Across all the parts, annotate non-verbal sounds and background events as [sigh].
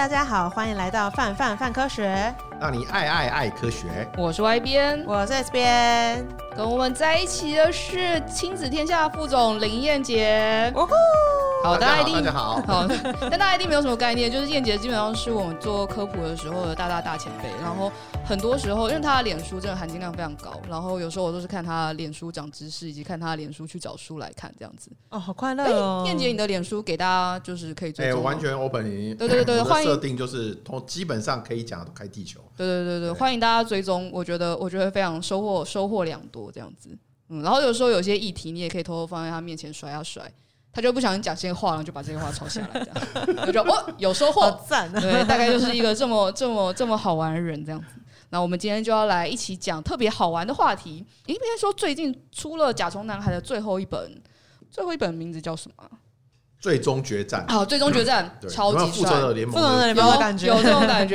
大家好，欢迎来到范范范科学，让你爱爱爱科学。我是 Y 编，我是 S 边，跟我们在一起的是亲子天下副总林燕杰。哦好，大家一定大家好，[laughs] 好，但大家一定没有什么概念，就是燕姐基本上是我们做科普的时候的大大大前辈，然后很多时候因为她的脸书真的含金量非常高，然后有时候我都是看她的脸书长知识，以及看她的脸书去找书来看这样子。哦，好快乐哦！燕姐，你的脸书给大家就是可以做，哎，完全 open，对对对，[laughs] 欢迎设定就是从基本上可以讲都开地球，对对对对，欢迎大家追踪，我觉得我觉得非常收获收获良多这样子，嗯，然后有时候有些议题你也可以偷偷放在他面前甩啊甩。他就不小心讲这些话，然后就把这些话抄下来，这样 [laughs] 就说哦，有收获，赞、啊。对，大概就是一个这么这么这么好玩的人这样子。那我们今天就要来一起讲特别好玩的话题。应该说最近出了《甲虫男孩》的最后一本，最后一本名字叫什么？最终决战。好，最终决战，超级帅。复仇者联盟，有有这种感觉，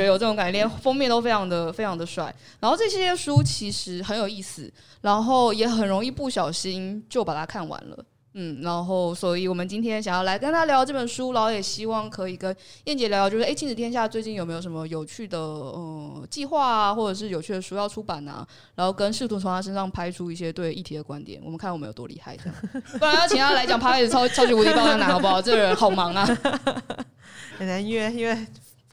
有这种感觉，连封面都非常的非常的帅。然后这些书其实很有意思，然后也很容易不小心就把它看完了。嗯，然后，所以我们今天想要来跟他聊这本书，然后也希望可以跟燕姐聊聊，就是哎，亲子天下最近有没有什么有趣的嗯计划啊，或者是有趣的书要出版啊？然后跟试图从他身上拍出一些对议题的观点，我们看我们有多厉害，这样。[laughs] 不然要请他来讲 Podcast 超超级无敌爆肝男，好不好？这个人好忙啊，很难约，因为。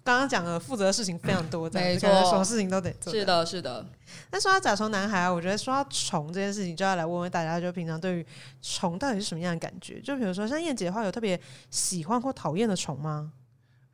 刚刚讲的负责的事情非常多，没错，什么事情都得做。是的，是的。那说到甲虫男孩啊，我觉得说到虫这件事情，就要来问问大家，就平常对于虫到底是什么样的感觉？就比如说像燕姐的话，有特别喜欢或讨厌的虫吗？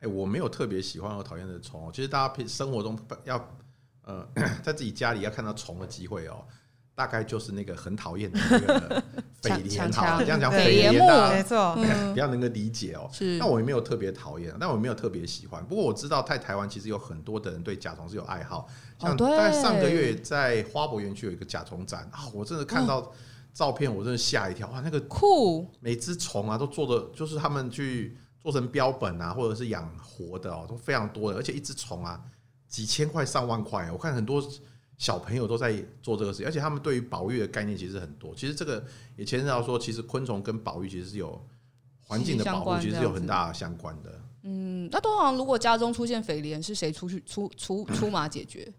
哎、欸，我没有特别喜欢或讨厌的虫。其实大家平生活中要呃，[coughs] 在自己家里要看到虫的机会哦。大概就是那个很讨厌的那个蜚蠊，好，这样讲蜚蠊，没错，[laughs] 比较能够理解哦。是，那我也没有特别讨厌，但我也没有特别喜欢。不过我知道，在台湾其实有很多的人对甲虫是有爱好。像大概上个月在花博园区有一个甲虫展啊，我真的看到照片，我真的吓一跳哇！那个酷，每只虫啊都做的，就是他们去做成标本啊，或者是养活的哦，都非常多的，而且一只虫啊几千块上万块，我看很多。小朋友都在做这个事情，而且他们对于保育的概念其实很多。其实这个也牵涉到说，其实昆虫跟保育其实是有环境的保护，其实是有很大相关的。嗯，那通常如果家中出现肥莲，是谁出去出出出马解决？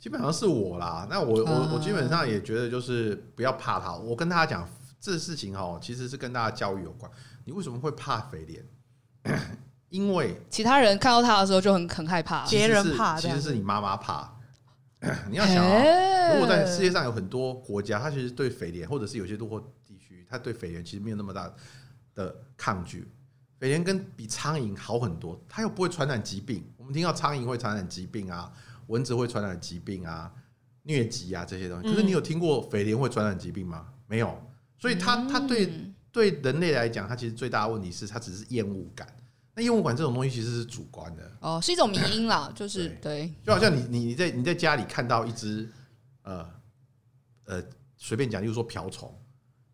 基本上是我啦。那我我我基本上也觉得就是不要怕它。我跟大家讲这事情哦，其实是跟大家教育有关。你为什么会怕肥莲？[coughs] 因为其他人看到它的时候就很很害怕，别人怕，其实是你妈妈怕。[clears throat] 你要想啊，如果在世界上有很多国家，它其实对蜚蠊，或者是有些落后地区，它对蜚蠊其实没有那么大的抗拒。蜚蠊跟比苍蝇好很多，它又不会传染疾病。我们听到苍蝇会传染疾病啊，蚊子会传染疾病啊，疟疾啊这些东西。可是你有听过蜚蠊会传染疾病吗？没有。所以它它对对人类来讲，它其实最大的问题是它只是厌恶感。那厌恶感这种东西其实是主观的，哦，是一种迷因啦，[coughs] 就是对，就好像你你你在你在家里看到一只呃呃随便讲，就是说瓢虫，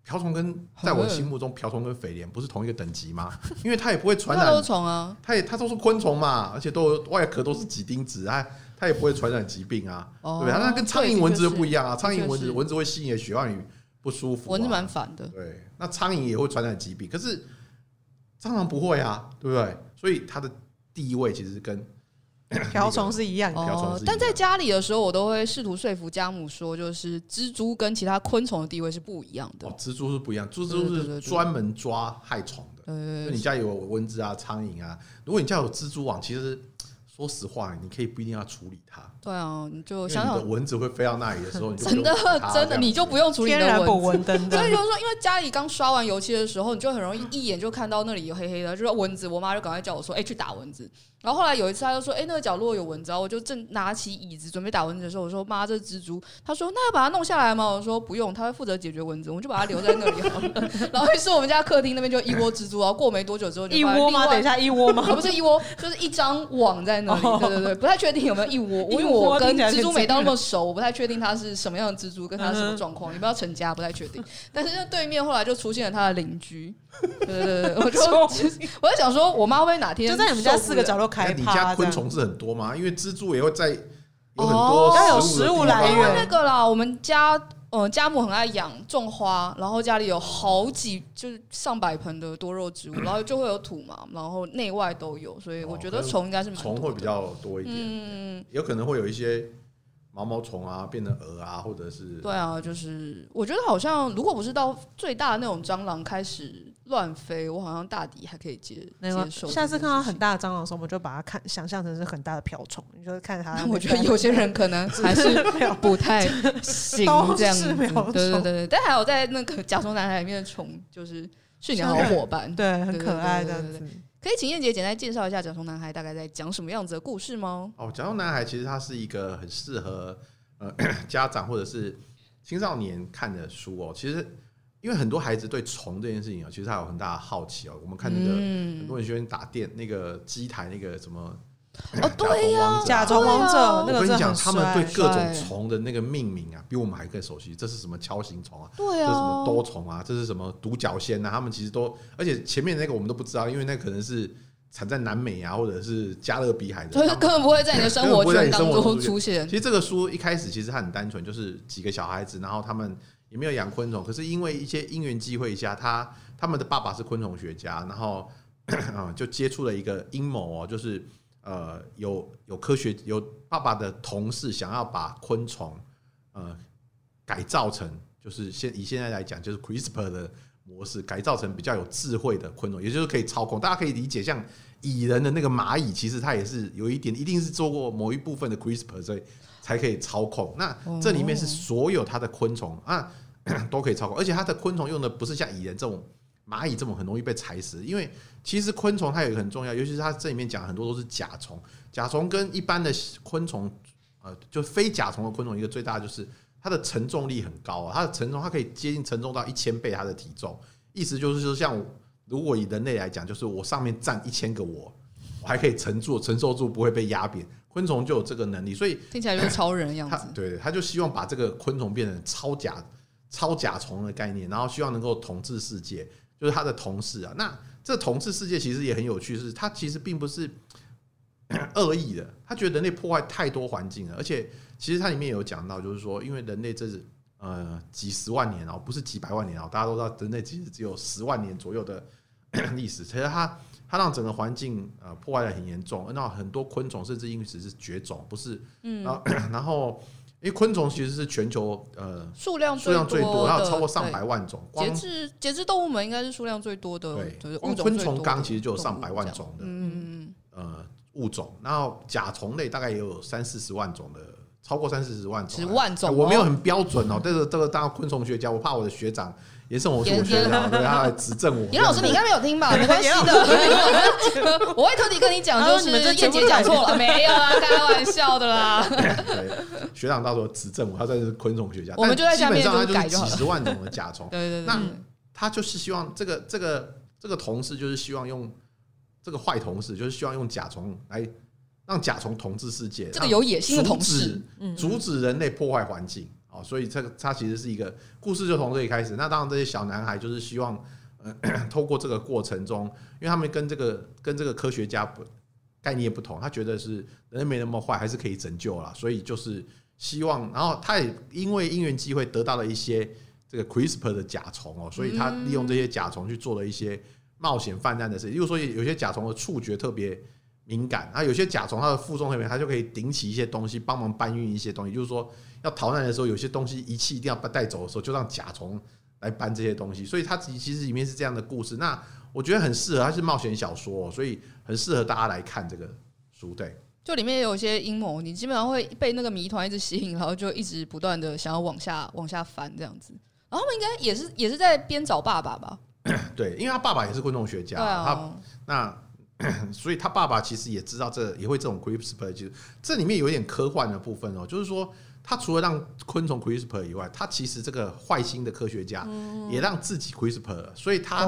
瓢虫跟在我心目中瓢虫跟肥莲不是同一个等级吗？因为它也不会传染虫啊，它也它都是昆虫嘛，而且都外壳都是几丁质啊，它也不会传染疾病啊，哦、对不对？那跟苍蝇蚊子就不一样啊，苍蝇蚊子蚊子会吸你的血，让你不舒服、啊，蚊子蛮烦的，对，那苍蝇也会传染疾病，可是。蟑螂不会啊，对不对？所以它的地位其实跟 [coughs] 瓢虫是一样的。哦，但在家里的时候，我都会试图说服家母说，就是蜘蛛跟其他昆虫的地位是不一样的。哦，蜘蛛是不一样，蜘蛛是专门抓害虫的。对，对，对，你家有蚊子啊、苍蝇啊，如果你家有蜘蛛网，其实。说实话，你可以不一定要处理它。对啊，你就想想蚊子会飞到那里的时候，你真的真的你就不用处理天然蚊子。[laughs] 所以就是说，因为家里刚刷完油漆的时候，你就很容易一眼就看到那里有黑黑的，就说蚊子。我妈就赶快叫我说：“哎，去打蚊子。”然后后来有一次，他就说：“哎，那个角落有蚊子。”我就正拿起椅子准备打蚊子的时候，我说：“妈，这是蜘蛛。”他说：“那要把它弄下来吗？”我说：“不用，他会负责解决蚊子，我们就把它留在那里好了。”然后于是我们家客厅那边就一窝蜘蛛。然后过没多久之后，一窝吗？等一下，一窝吗？不是一窝，就是一张网在那里。对对对，不太确定有没有一窝，因为我 [laughs] 跟蜘蛛没到那么熟，我不太确定它是什么样的蜘蛛，跟它什么状况，你不要成家，不太确定。但是那对面后来就出现了他的邻居。[laughs] 对对对，我就我在想说，我妈会不会哪天就在你们家四个角落开你家昆？虫是很多吗？因为蜘蛛也会在有很多，要有食物来源。那个啦，我们家呃，家母很爱养种花，然后家里有好几就是上百盆的多肉植物，然后就会有土嘛，然后内外都有，所以我觉得虫应该是蛮虫会比较多一点，嗯，有可能会有一些。毛毛虫啊，变成蛾啊，或者是对啊，就是我觉得好像，如果不是到最大的那种蟑螂开始乱飞，我好像大抵还可以接接受。下次看到很大的蟑螂的时候，我们就把它看想象成是很大的瓢虫，你就看它。[laughs] 我觉得有些人可能还是不太行这样子。对对对对，但还有在那个甲虫男孩里面的虫，就是是你的好伙伴，对，很可爱的。可以请燕姐简单介绍一下《甲虫男孩》大概在讲什么样子的故事吗？哦，《甲虫男孩》其实它是一个很适合呃 [coughs] 家长或者是青少年看的书哦。其实因为很多孩子对虫这件事情啊，其实他有很大的好奇哦。我们看那个很多人喜欢打电那个机台那个什么。哦，对呀，甲虫王者。我跟你讲，他们对各种虫的那个命名啊，比我们还更熟悉。这是什么锹形虫啊？对啊，这是什么多虫啊？这是什么独角仙啊？他们其实都，而且前面那个我们都不知道，因为那可能是产在南美啊，或者是加勒比海的，[laughs] 所以 [laughs] 根本不会在你的生活圈当中出现。其实这个书一开始其实它很单纯，就是几个小孩子，然后他们也没有养昆虫，可是因为一些因缘机会下，他他们的爸爸是昆虫学家，然后啊 [clears throat] 就接触了一个阴谋哦，就是。呃，有有科学有爸爸的同事想要把昆虫呃改造成，就是现以现在来讲，就是 CRISPR 的模式改造成比较有智慧的昆虫，也就是可以操控。大家可以理解，像蚁人的那个蚂蚁，其实它也是有一点，一定是做过某一部分的 CRISPR，所以才可以操控。那这里面是所有它的昆虫啊 [clears throat] 都可以操控，而且它的昆虫用的不是像蚁人这种。蚂蚁这种很容易被踩死，因为其实昆虫它有一个很重要，尤其是它这里面讲很多都是甲虫。甲虫跟一般的昆虫，呃，就非甲虫的昆虫，一个最大的就是它的承重力很高啊，它的承重它可以接近承重到一千倍它的体重，意思就是说，像如果以人类来讲，就是我上面站一千个我，我还可以承住承受住不会被压扁，昆虫就有这个能力，所以听起来就是超人的样子。[laughs] 对，他就希望把这个昆虫变成超甲超甲虫的概念，然后希望能够统治世界。就是他的同事啊，那这统治世界其实也很有趣，是他其实并不是恶意的，他觉得人类破坏太多环境了，而且其实它里面有讲到，就是说，因为人类这是呃几十万年哦，不是几百万年哦，大家都知道人类其实只有十万年左右的 [coughs] 历史，其实它它让整个环境呃破坏的很严重，那很多昆虫甚至因此是绝种，不是，嗯，然后 [coughs] 然后。因为昆虫其实是全球呃数量数量最多，它有超过上百万种。节肢节肢动物们应该是数量最多的，对，光昆虫纲其实就有上百万种的，嗯嗯呃物种。然后甲虫类大概也有三四十万种的，超过三四十万种。十万种，我没有很标准哦。[laughs] 这个这个当昆虫学家，我怕我的学长。也是我是我学长，对他来指正我。严老师，你应该没有听吧？没关系的，[laughs] 我会特地跟你讲，就是燕姐讲错了，[laughs] 没有啊，开玩笑的啦。对，学长到时候指正我，他算是昆虫学家。我们就在下面就改几十万种的甲虫。对对对。那他就是希望这个这个这个同事，就是希望用这个坏同事，就是希望用甲虫来让甲虫统治世界。这个有野心的同事，阻止人类破坏环境。所以这个它其实是一个故事，就从这里开始。那当然，这些小男孩就是希望，呃，[clears throat] 透过这个过程中，因为他们跟这个跟这个科学家不概念不同，他觉得是人类没那么坏，还是可以拯救了。所以就是希望，然后他也因为因缘机会得到了一些这个 CRISPR 的甲虫哦，所以他利用这些甲虫去做了一些冒险犯难的事情。例如说，有些甲虫的触觉特别敏感，啊，有些甲虫它的负重特别，它就可以顶起一些东西，帮忙搬运一些东西。就是说，要逃难的时候，有些东西仪器一定要带走的时候，就让甲虫来搬这些东西。所以它其实里面是这样的故事。那我觉得很适合，它是冒险小说，所以很适合大家来看这个书。对，就里面有一些阴谋，你基本上会被那个谜团一直吸引，然后就一直不断的想要往下往下翻这样子。然后他们应该也是也是在边找爸爸吧？对，因为他爸爸也是昆虫学家，啊、他那。所以他爸爸其实也知道这也会这种 CRISPR，就是这里面有一点科幻的部分哦，就是说他除了让昆虫 CRISPR 以外，他其实这个坏心的科学家也让自己 CRISPR，所以他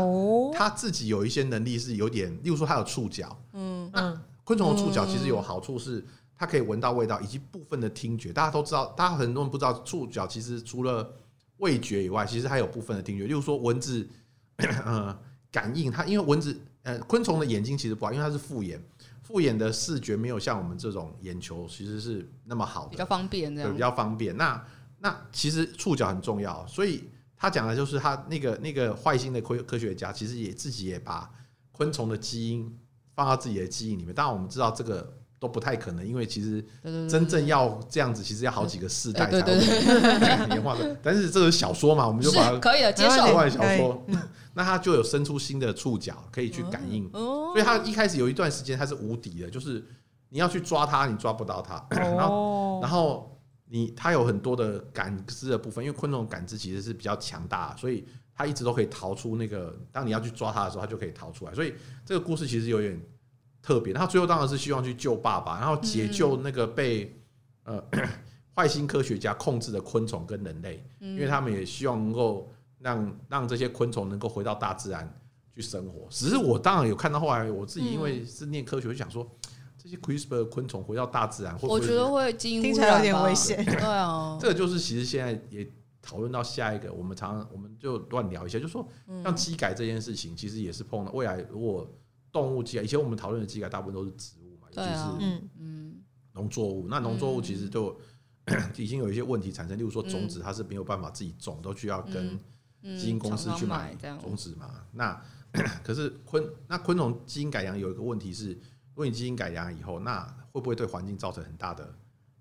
他自己有一些能力是有点，例如说他有触角，嗯，那昆虫的触角其实有好处是它可以闻到味道以及部分的听觉，大家都知道，大家很多人不知道触角其实除了味觉以外，其实还有部分的听觉，例如说蚊子，[coughs] 呃，感应它，因为蚊子。呃，昆虫的眼睛其实不好，因为它是复眼，复眼的视觉没有像我们这种眼球其实是那么好的，比较方便，对，比较方便。那那其实触角很重要，所以他讲的就是他那个那个坏心的科科学家，其实也自己也把昆虫的基因放到自己的基因里面。当然，我们知道这个都不太可能，因为其实真正要这样子，其实要好几个世代才会年 [laughs] 化的。但是这个小说嘛，我们就把它可以的接受。科幻小说，[laughs] 那它就有伸出新的触角可以去感应，所以它一开始有一段时间它是无敌的，就是你要去抓它，你抓不到它，然后 [laughs] 然后。你它有很多的感知的部分，因为昆虫感知其实是比较强大，所以它一直都可以逃出那个。当你要去抓它的时候，它就可以逃出来。所以这个故事其实有点特别。他最后当然是希望去救爸爸，然后解救那个被呃 [coughs] 坏心科学家控制的昆虫跟人类，因为他们也希望能够让让这些昆虫能够回到大自然去生活。只是我当然有看到后来，我自己因为是念科学，我就想说。这些 CRISPR 的昆虫回到大自然，会不会我觉得会听起来有点危险。对啊，[laughs] 这个就是其实现在也讨论到下一个，我们常常我们就乱聊一下，就是说像基改这件事情，其实也是碰到未来如果动物基改，以前我们讨论的基改大部分都是植物嘛，尤其是嗯农作物，那农作物其实就 [clears throat] 已经有一些问题产生，例如说种子它是没有办法自己种，都需要跟基因公司去买种子嘛。那 [clears throat] 可是昆那昆虫基因改良有一个问题是。如果你基因改良以后，那会不会对环境造成很大的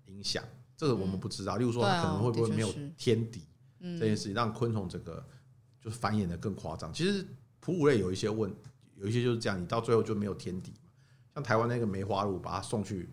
影响？这个我们不知道。例如说，它可能会不会没有天敌这件事情，让昆虫这个就是繁衍的更夸张。其实哺乳类有一些问，有一些就是这样，你到最后就没有天敌。像台湾那个梅花鹿，把它送去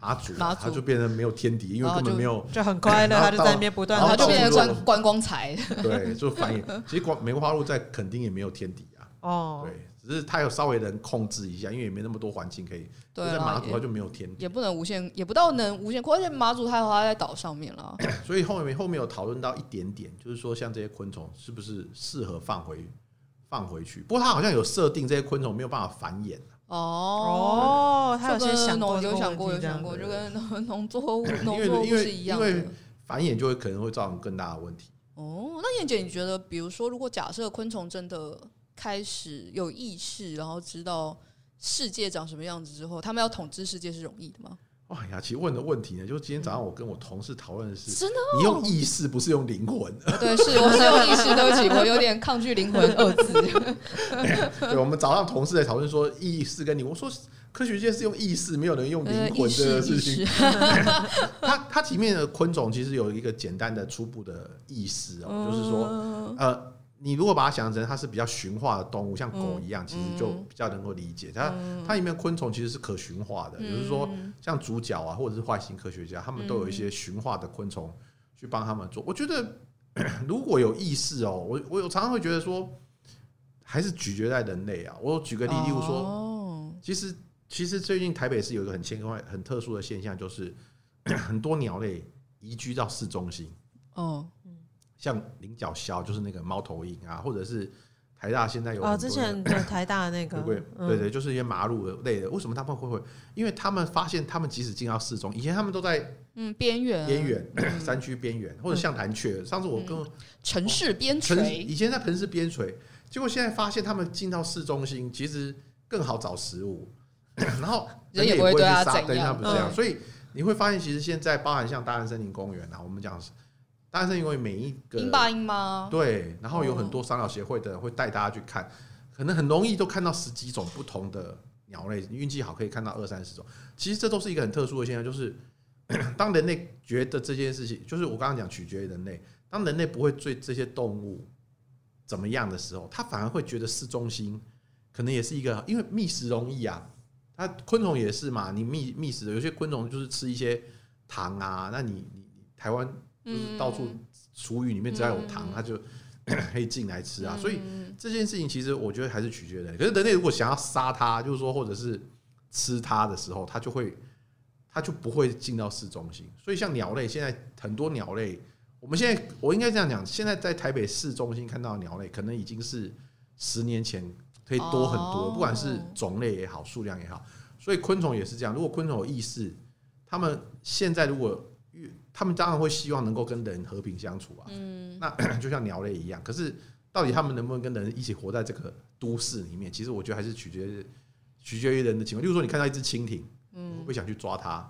马祖，它就变成没有天敌，因为根本没有，就很快乐，[laughs] 它就在那边不断，它就变成观观光财。[laughs] 对，就繁衍。其实光梅花鹿在垦丁也没有天敌啊。哦，对。只是它有稍微能控制一下，因为也没那么多环境可以。对，在马祖它就没有天敌，也不能无限，也不到能无限扩。而且马祖它的话在岛上面了，[clears throat] 所以后面后面有讨论到一点点，就是说像这些昆虫是不是适合放回放回去？不过它好像有设定这些昆虫没有办法繁衍。哦，他有些想过有想过有想过，就跟 [laughs] 农作物农作物是一样的，因为繁衍就会可能会造成更大的问题。哦，那燕姐，你觉得，比如说，如果假设昆虫真的开始有意识，然后知道世界长什么样子之后，他们要统治世界是容易的吗？哇，雅琪问的问题呢，就是今天早上我跟我同事讨论的是，真的，你用意识不是用灵魂？[laughs] 对，是我是用意识，对不起，我有点抗拒灵魂二字。[laughs] 对，我们早上同事在讨论说意识跟你，我说科学界是用意识，没有人用灵魂这个事情。它它体面的昆虫其实有一个简单的初步的意识哦，就是说呃。你如果把它想象成它是比较驯化的动物，像狗一样，其实就比较能够理解它。它里面昆虫其实是可驯化的，比如说像主角啊，或者是外星科学家，他们都有一些驯化的昆虫去帮他们做。我觉得 [clears throat] 如果有意识哦，我我有常常会觉得说，还是咀嚼在人类啊。我举个例，例如说，其实其实最近台北市有一个很奇怪、很特殊的现象，就是 [clears throat] 很多鸟类移居到市中心。哦。像菱角鸮就是那个猫头鹰啊，或者是台大现在有哦，之前的 [laughs] 台大的那个，对对对，就是一些马鲁类的。为什么他们会会？因为他们发现，他们即使进到市中，以前他们都在嗯边缘边缘 [clears throat] 山区边缘，或者像蓝鹊。上次我跟城市边陲，以前在城市边陲，结果现在发现他们进到市中心，其实更好找食物，[clears throat] 然后人也不会去杀，对他不这样。所以你会发现，其实现在包含像大安森林公园啊，我们讲。但是因为每一个鹰爸鹰吗？对，然后有很多赏鸟协会的人会带大家去看，可能很容易都看到十几种不同的鸟类，运气好可以看到二三十种。其实这都是一个很特殊的现象，就是 [coughs] 当人类觉得这件事情，就是我刚刚讲取决于人类，当人类不会对这些动物怎么样的时候，他反而会觉得市中心可能也是一个，因为觅食容易啊，它昆虫也是嘛，你觅觅食的有些昆虫就是吃一些糖啊，那你你台湾。就是到处厨余里面只要有糖，它就 [coughs] 可以进来吃啊。所以这件事情其实我觉得还是取决于人。可是人类如果想要杀它，就是说或者是吃它的时候，它就会它就不会进到市中心。所以像鸟类，现在很多鸟类，我们现在我应该这样讲，现在在台北市中心看到的鸟类，可能已经是十年前可以多很多，不管是种类也好，数量也好。所以昆虫也是这样。如果昆虫有意识，它们现在如果他们当然会希望能够跟人和平相处啊，嗯，那 [clears throat] 就像鸟类一样。可是到底他们能不能跟人一起活在这个都市里面？其实我觉得还是取决于取决于人的情况。例如说，你看到一只蜻蜓，嗯，会不会想去抓它？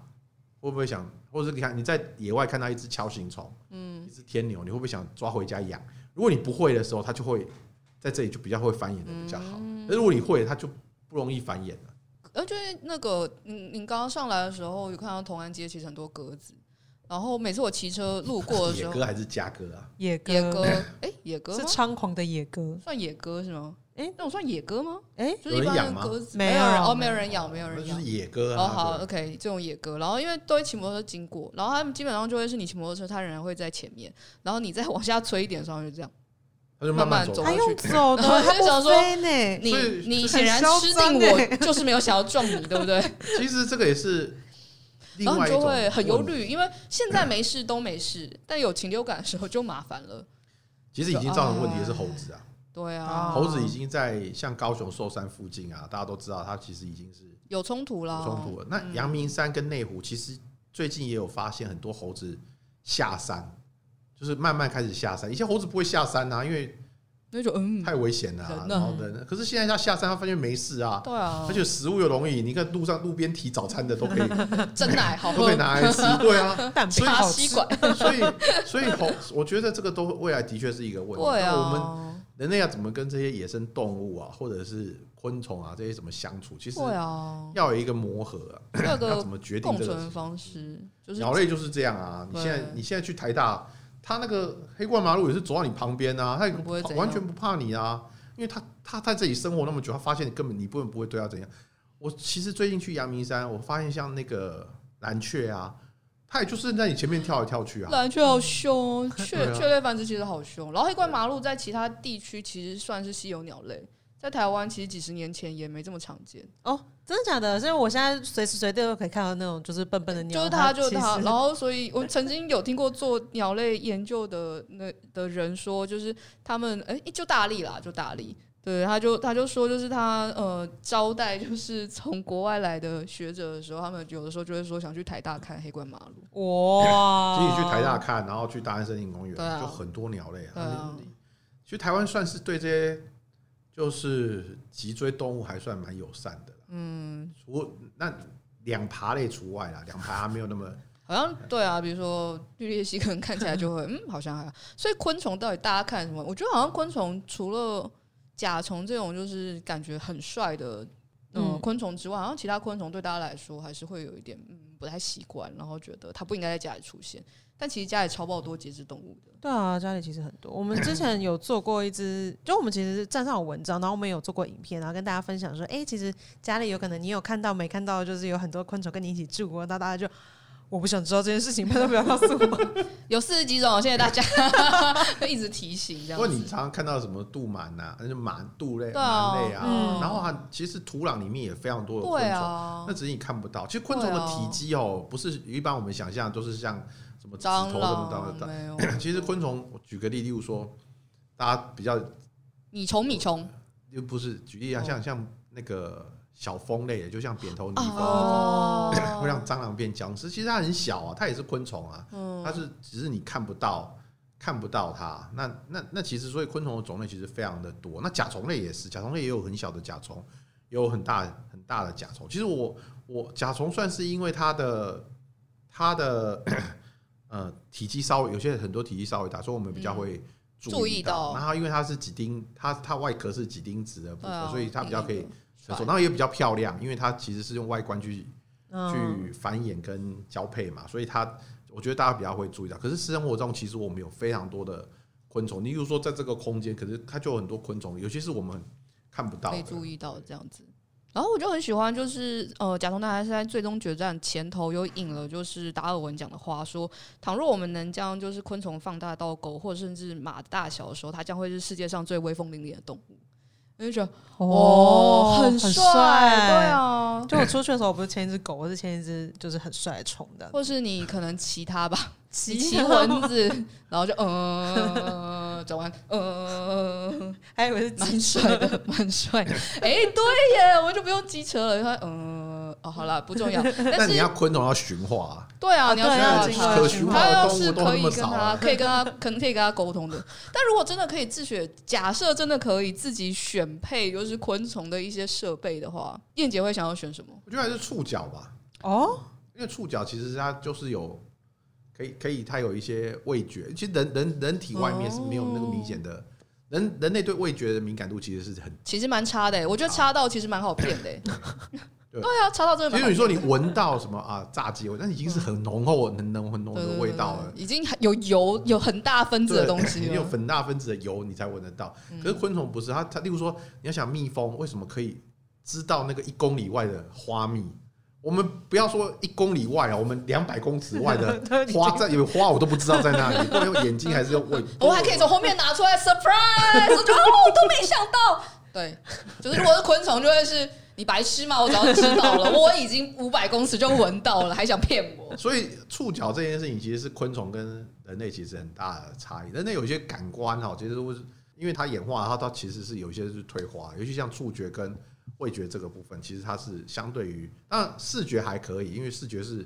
会会不会想，或者是你看你在野外看到一只锹形虫，嗯一只天牛，你会不会想抓回家养？如果你不会的时候，它就会在这里就比较会繁衍的比较好。嗯那如果你会，它就不容易繁衍了。而且那个，嗯，你刚刚上来的时候有看到同安街其实很多鸽子，然后每次我骑车路过的时候，野鸽还是家鸽啊？野鸽，野鸽，[laughs] 哎，野鸽是吗猖狂的野鸽。算野鸽是吗？哎那我算野鸽吗？哎，就是一般有人养吗的鸽子，没有人哦，没有人养，没有人养就是。野鸽啊。哦，好对，OK，这种野鸽，然后因为都会骑摩托车经过，然后他们基本上就会是你骑摩托车，他仍然会在前面，然后你再往下吹一点的时候，就这样，他就慢慢慢走。他用走的，然后他就想说不飞呢。你所以你很显然吃定我，欸就是没有想要撞你，对不对？[laughs] 其实这个也是另然后你就会很忧。虑，因为现在没事都没事，但有禽流感的时候就麻烦了。其实已经造成问题的是猴子啊，对啊，哦猴子已经在像高雄寿山附近啊，大家都知道它其实已经是有冲突了，有冲突了。那嗯阳明山跟内湖其实最近也有发现很多猴子下山，就是慢慢开始下山。以前猴子不会下山啊，因为那就嗯，太危险了、然后人，可是现在他下山，他发现没事啊，对啊，而且食物又容易，你看路上路边提早餐的都可以 [laughs] 真奶好喝 [laughs] 都可以，拿来吃，对啊，[laughs] 蛋所以好，吸管，所以所以猴，我觉得这个都未来的确是一个问题。对那我们啊，人类要怎么跟这些野生动物啊，或者是昆虫啊这些怎么相处？其对实啊，要有一个磨合啊，要怎么决定共这存方式就是鸟类就是这样啊！你现在你现在去台大，它那个黑冠麻鹿也是走到你旁边啊，他也不会完全不怕你啊，因为他他在这里生活那么久，他发现你根本你根本不会对它怎样。我其实最近去阳明山，我发现像那个蓝雀啊，它也就是在你前面跳来跳去啊。蓝雀好凶，雀 [laughs] 雀类繁殖其实好凶。然后黑冠麻鹭在其他地区其实算是稀有鸟类，在台湾其实几十年前也没这么常见。哦，真的假的？所以我现在随时随地都可以看到那种就是笨笨的鸟，就是它，就是它。然后，所以我曾经有听过做鸟类研究的那的人说，就是他们哎、就大力啦，就大力。对，他就他就说，就是他呃招待就是 [laughs] 从国外来的学者的时候，他们有的时候就会说想去台大看黑冠马鹭。哇，其实你去台大看，然后去大安森林公园，啊就很多鸟类对啊你其实台湾算是对这些就是脊椎动物还算蛮友善的。嗯，除那两爬类除外啦，两爬还没有那么。[laughs] 好像对啊，比如说绿鬣蜥，可能看起来就会嗯，好像还好。所以昆虫到底大家看什么？我觉得好像昆虫除了甲虫这种就是感觉很帅的嗯嗯昆虫之外，好像其他昆虫对大家来说还是会有一点嗯不太习惯，然后觉得它不应该在家里出现。但其实家里超爆多节肢动物的，对啊，家里其实很多。我们之前有做过一支，就我们其实是站上有文章，然后我们有做过影片，然后跟大家分享说，哎、其实家里有可能你有看到没看到，就是有很多昆虫跟你一起住过，那大家就我不想知道这件事情，拜托不要告诉我。[laughs] 有四十几种，谢谢大家 [laughs] 一直提醒这样子。不过你常常看到什么杜满呐，那就满、杜类、鳗对啊类啊，嗯然后啊其实土壤里面也非常多的昆对虫，啊那，只是你看不到。其实昆虫的体积哦，不是一般我们想象都是像什么指头么大 [clears throat] 其实昆虫，我举个例，例如说，大家比较米虫米虫又不是举例啊，哦像像那个小蜂类的，就像扁头泥蜂，哦，[clears throat] 会让蟑螂变僵尸。其实它很小啊，它也是昆虫啊，嗯它是只是你看不到，看不到它。那那那其实所以昆虫的种类其实非常的多。那甲虫类也是，甲虫类也有很小的甲虫，也有很大很大的甲虫。其实我我甲虫算是因为它的它的呃体积稍微有些很多体积稍微大，所以我们比较会注注意意到到。然后因为它是几丁，它它外壳是几丁质的部分，所以它比较可以然后也比较漂亮，因为它其实是用外观去嗯，去繁衍跟交配嘛，所以它我觉得大家比较会注意到。可是生活中其实我们有非常多的昆虫，你比如说在这个空间，可是它就有很多昆虫，尤其是我们看不到的。可以注意到这样子。然后我就很喜欢，就是呃，甲虫大赛在最终决战前头有引了，就是达尔文讲的话说，倘若我们能将就是昆虫放大到狗或者甚至马的大小的时候，它将会是世界上最威风凛凛的动物。我就觉得哦，很帅，对。啊，就我出去的时候，我不是牵一只狗，我是牵一只就是很帅的虫的，或是你可能骑它吧，你骑骑蚊子，[laughs] 然后就嗯，转弯，嗯，[laughs] 还以为是蛮机帅的，蛮帅。哎、对耶，我就不用机车了。他嗯，哦，好了，不重要。但但你要昆虫要驯化、啊，对啊，啊你要驯化它，可驯化他要的动物都是可以那么可以跟他，可能可以跟他沟通的。但如果真的可以自学，假设真的可以自己选配，就是昆虫的一些设备的话，燕姐会想要选什么？我觉得还是触角吧。哦，因为触角其实它就是有可以可以它有一些味觉，其实人人人体外面是没有那个明显的。人人类对味觉的敏感度其实是很，其实蛮差的、欸。我觉得差到其实蛮好骗的、欸。对啊，差到真的。其实你说你闻到什么啊，炸鸡味，那已经是很浓厚、很浓、很浓的味道了。已经有油，有很大分子的东西。你有很大分子的油，你才闻得到。可是昆虫不是，它它，例如说，你要想蜜蜂为什么可以知道那个一公里外的花蜜？我们不要说一公里外啊，我们两百公尺外的 [laughs] 花在有花，我都不知道在哪里。不能用眼睛还是用味？我还可以从后面拿出来 surprise，我就哦，我都没想到。对，就是如果是昆虫，就会是你白痴吗？我早就知道了，[laughs] 我已经五百公尺就闻到了，还想骗我？所以触角这件事情其实是昆虫跟人类其实很大的差异。人类有些感官哈，其实因为它演化，它它其实是有一些是退化，尤其像触觉跟。味觉这个部分，其实它是相对于，当然视觉还可以，因为视觉是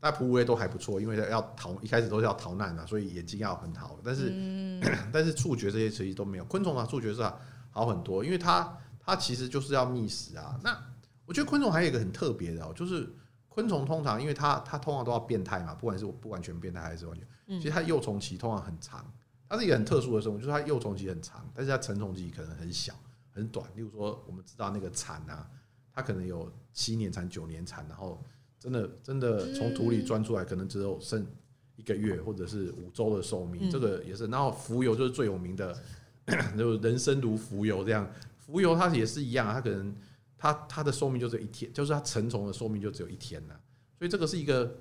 大家哺乳类都还不错，因为要逃一开始都是要逃难的，所以眼睛要很好。但是，嗯、[clears throat] 但是触觉这些其实都没有。昆虫啊，触觉是好很多，因为它它其实就是要觅食啊。那我觉得昆虫还有一个很特别的，就是昆虫通常因为它它通常都要变态嘛，不管是不完全变态还是完全，其实它幼虫期通常很长，它是一个很特殊的生物，就是它幼虫期很长，但是它成虫期可能很小。很短，例如说，我们知道那个蚕啊，它可能有七年蚕、九年蚕，然后真的真的从土里钻出来，可能只有剩一个月或者是五周的寿命，这个也是。然后蜉蝣就是最有名的，[clears throat] 就人生如蜉蝣这样。蜉蝣它也是一样，它可能它它的寿命就只有一天，就是它成虫的寿命就只有一天呐。所以这个是一个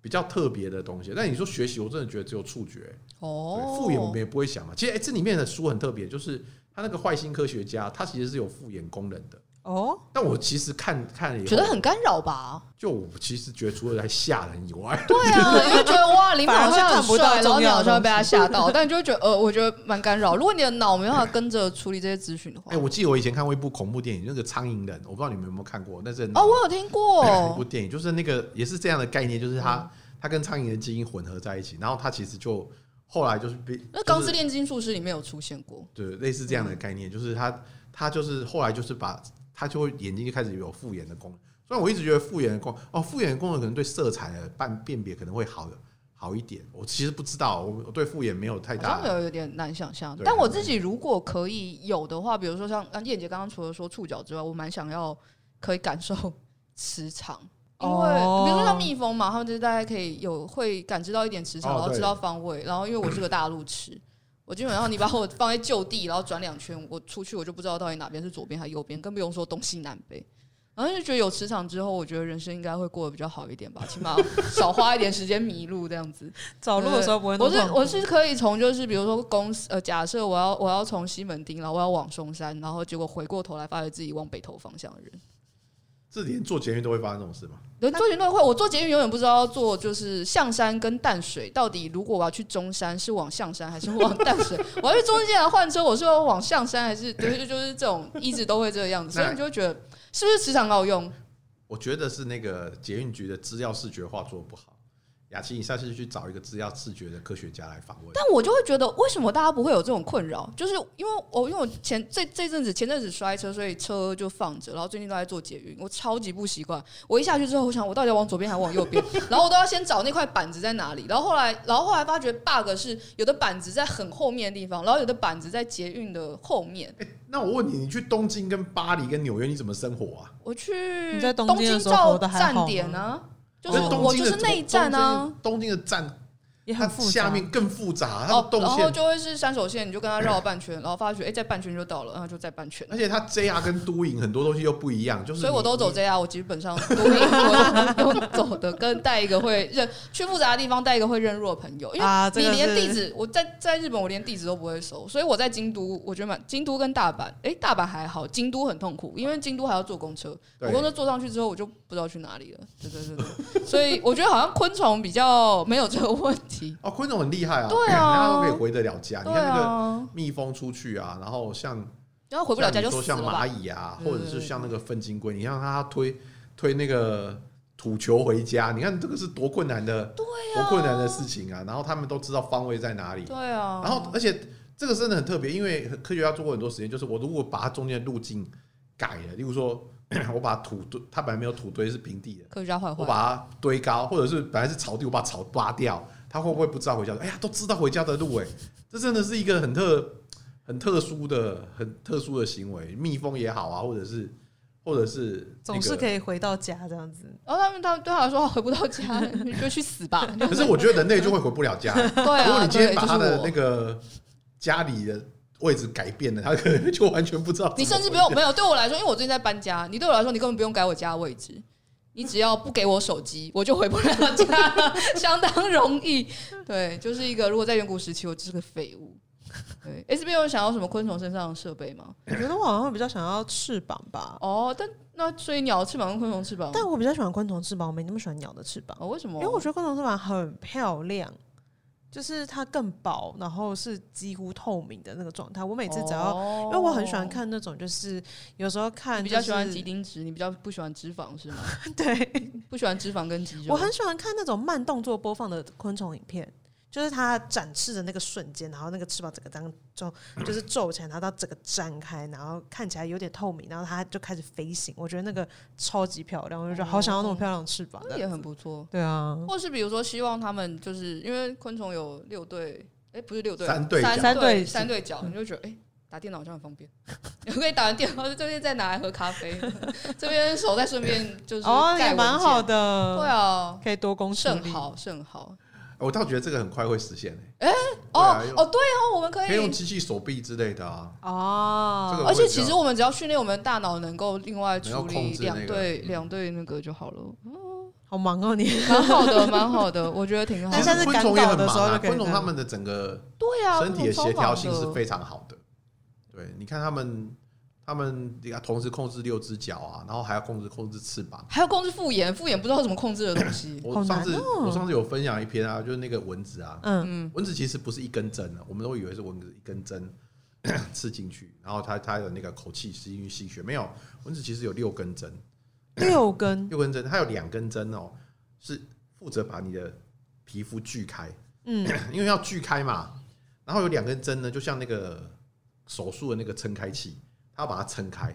比较特别的东西。但你说学习，我真的觉得只有触觉哦，复眼我们也不会想嘛。其实哎，这里面的书很特别，就是。他那个坏心科学家，他其实是有复眼功能的哦。但我其实看看了觉得很干扰吧？就我其实觉得，除了在吓人以外，对啊，[laughs] 你就觉得哇，林好像很帅，然后你好像会被他吓到，但你就会觉得呃，我觉得蛮干扰。如果你的脑没办法跟着处理这些资讯的话，哎，我记得我以前看过一部恐怖电影，那个《苍蝇人》，我不知道你们有没有看过？那是哦，我有听过 [laughs] 一部电影，就是那个也是这样的概念，就是他他跟苍蝇的基因混合在一起，然后他其实就。后来就是被那《钢之炼金术师》里面有出现过，对，类似这样的概念，就是他他就是后来就是把他就会眼睛就开始有复眼的功能。虽然我一直觉得复眼的功哦，复眼的功能可能对色彩的辨辨别可能会好好一点。我其实不知道，我对复眼没有太大，有有点难想象。但我自己如果可以有的话，比如说像燕姐刚刚除了说触角之外，我蛮想要可以感受 [laughs] 磁场。因为比如说像蜜蜂嘛，他们就是大概可以有会感知到一点磁场，然后知道方位。然后因为我是个大路痴，[coughs] 我基本上你把我放在就地，然后转两圈，我出去我就不知道到底哪边是左边还是右边，更不用说东西南北。然后就觉得有磁场之后，我觉得人生应该会过得比较好一点吧，起码少花一点时间迷路这样子。找路的时候不会那么。我是我是可以从就是比如说公司呃，假设我要我要从西门町，然后我要往松山，然后结果回过头来发现自己往北投方向的人。这连做捷运都会发生这种事吗？对，做捷运都会。我做捷运永远不知道要坐就是象山跟淡水，到底如果我要去中山是往象山还是往淡水？我要去中间来换车，我是要往象山还是？就是就是这种一直都会这个样子，所以你就会觉得是不是磁场好用？我觉得是那个捷运局的资料视觉化做得不好。雅琪，你下次去找一个资料视觉的科学家来访问。但我就会觉得，为什么大家不会有这种困扰？就是因为我因为我前这这阵子前阵子摔车，所以车就放着，然后最近都在做捷运，我超级不习惯。我一下去之后，我想我到底要往左边还是往右边？[laughs] 然后我都要先找那块板子在哪里。然后后来，然后后来发觉 bug 是有的板子在很后面的地方，然后有的板子在捷运的后面。[laughs] 欸，那我问你，你去东京、跟巴黎、跟纽约，你怎么生活啊？我去东京照站点呢？就是我就是那一站啊，东京的站。它下面更复杂，它动线，然后就会是山手线，你就跟他绕了半圈，然后发觉哎，在半圈就到了，然后就在半圈。而且它 JR 跟都营很多东西又不一样，就是所以我都走 JR，我基本上 [laughs] 都营我都走的跟带一个会认去复杂的地方带一个会认路的朋友，因为你连地址我在在日本我连地址都不会熟，所以我在京都我觉得蛮京都跟大阪，哎，大阪还好，京都很痛苦，因为京都还要坐公车，我公车坐上去之后我就不知道去哪里了，对对对对，所以我觉得好像昆虫比较没有这个问题哦，昆虫很。厉害啊！对啊，[clears throat] 大家都可以回得了家。你看那个蜜蜂出去啊，然后像，然后回不了家就说像蚂蚁啊，或者是像那个粪金龟，你让它推推那个土球回家，你看这个是多困难的，多困难的事情啊！然后他们都知道方位在哪里，对啊。然后而且这个真的很特别，因为科学家做过很多实验，就是我如果把它中间的路径改了，例如说 [clears throat] 我把土堆，它本来没有土堆是平地的，科学家坏坏，我把它堆高，或者是本来是草地，我把草扒掉，它会不会不知道回家？哎呀，都知道回家的路哎，这真的是一个很特、很特殊的、很特殊的行为。蜜蜂也好啊，或者是，或者是总是可以回到家这样子。然后他们他们对他来说回不到家，[laughs] 你就去死吧。可是我觉得人类就会回不了家。[laughs] 对啊，如果你今天把他的那个家里的。位置改变了，他可能 [laughs] 就完全不知道。你甚至不用没有，对我来说，因为我最近在搬家，你对我来说，你根本不用改我家的位置，你只要不给我手机，我就回不了家，相当容易。[laughs] 对，就是一个如果在远古时期，我就是个废物。对，S B 有想要什么昆虫身上的设备吗？我觉得我好像会比较想要翅膀吧。哦，但那所以鸟的翅膀跟昆虫翅膀，但我比较喜欢昆虫翅膀，我没那么喜欢鸟的翅膀。哦，为什么？因为我觉得昆虫翅膀很漂亮。就是它更薄，然后是几乎透明的那个状态。我每次只要，因为我很喜欢看那种，就是有时候看比较喜欢几丁质，你比较不喜欢脂肪是吗？[laughs] 对，不喜欢脂肪跟肌肉。我很喜欢看那种慢动作播放的昆虫影片。就是它展翅的那个瞬间，然后那个翅膀整个这样就就是皱起来，然后到整个张开，然后看起来有点透明，然后它就开始飞行。我觉得那个超级漂亮，我就觉得好想要那么漂亮的翅膀，那也很不错。对啊，或是比如说希望他们就是因为昆虫有六对，哎，不是六对，三对三对三对脚，你就觉得哎，打电脑好像很方便，[laughs] 你可以打完电脑就这边再拿来喝咖啡，[laughs] 这边手再顺便就是哦，也蛮好的，对啊，可以多工甚好甚好。我倒觉得这个很快会实现诶。哎，哦哦，对哦，我们可以可以用机器手臂之类的啊。哦，而且其实我们只要训练我们大脑能够另外处理两对两对那个就好了。哦，好忙哦，你蛮好的，蛮好的，我觉得挺好。但是昆虫也很忙啊，昆虫他们的整个对啊，身体的协调性是非常好的。对，你看他们。他们要同时控制六只脚啊，然后还要控制控制翅膀，还要控制复眼，复眼不知道怎么控制的东西。我上次我上次有分享一篇啊，就是那个蚊子啊，嗯。嗯，蚊子其实不是一根针啊，我们都以为是蚊子一根针 [coughs] 刺进去，然后它它的那个口气吸进去吸血，没有，蚊子其实有六根针，六根？[coughs] 六根针，它有两根针哦，是负责把你的皮肤锯开，嗯，[coughs] 因为要锯开嘛，然后有两根针呢，就像那个手术的那个撑开器。他要把它撑开，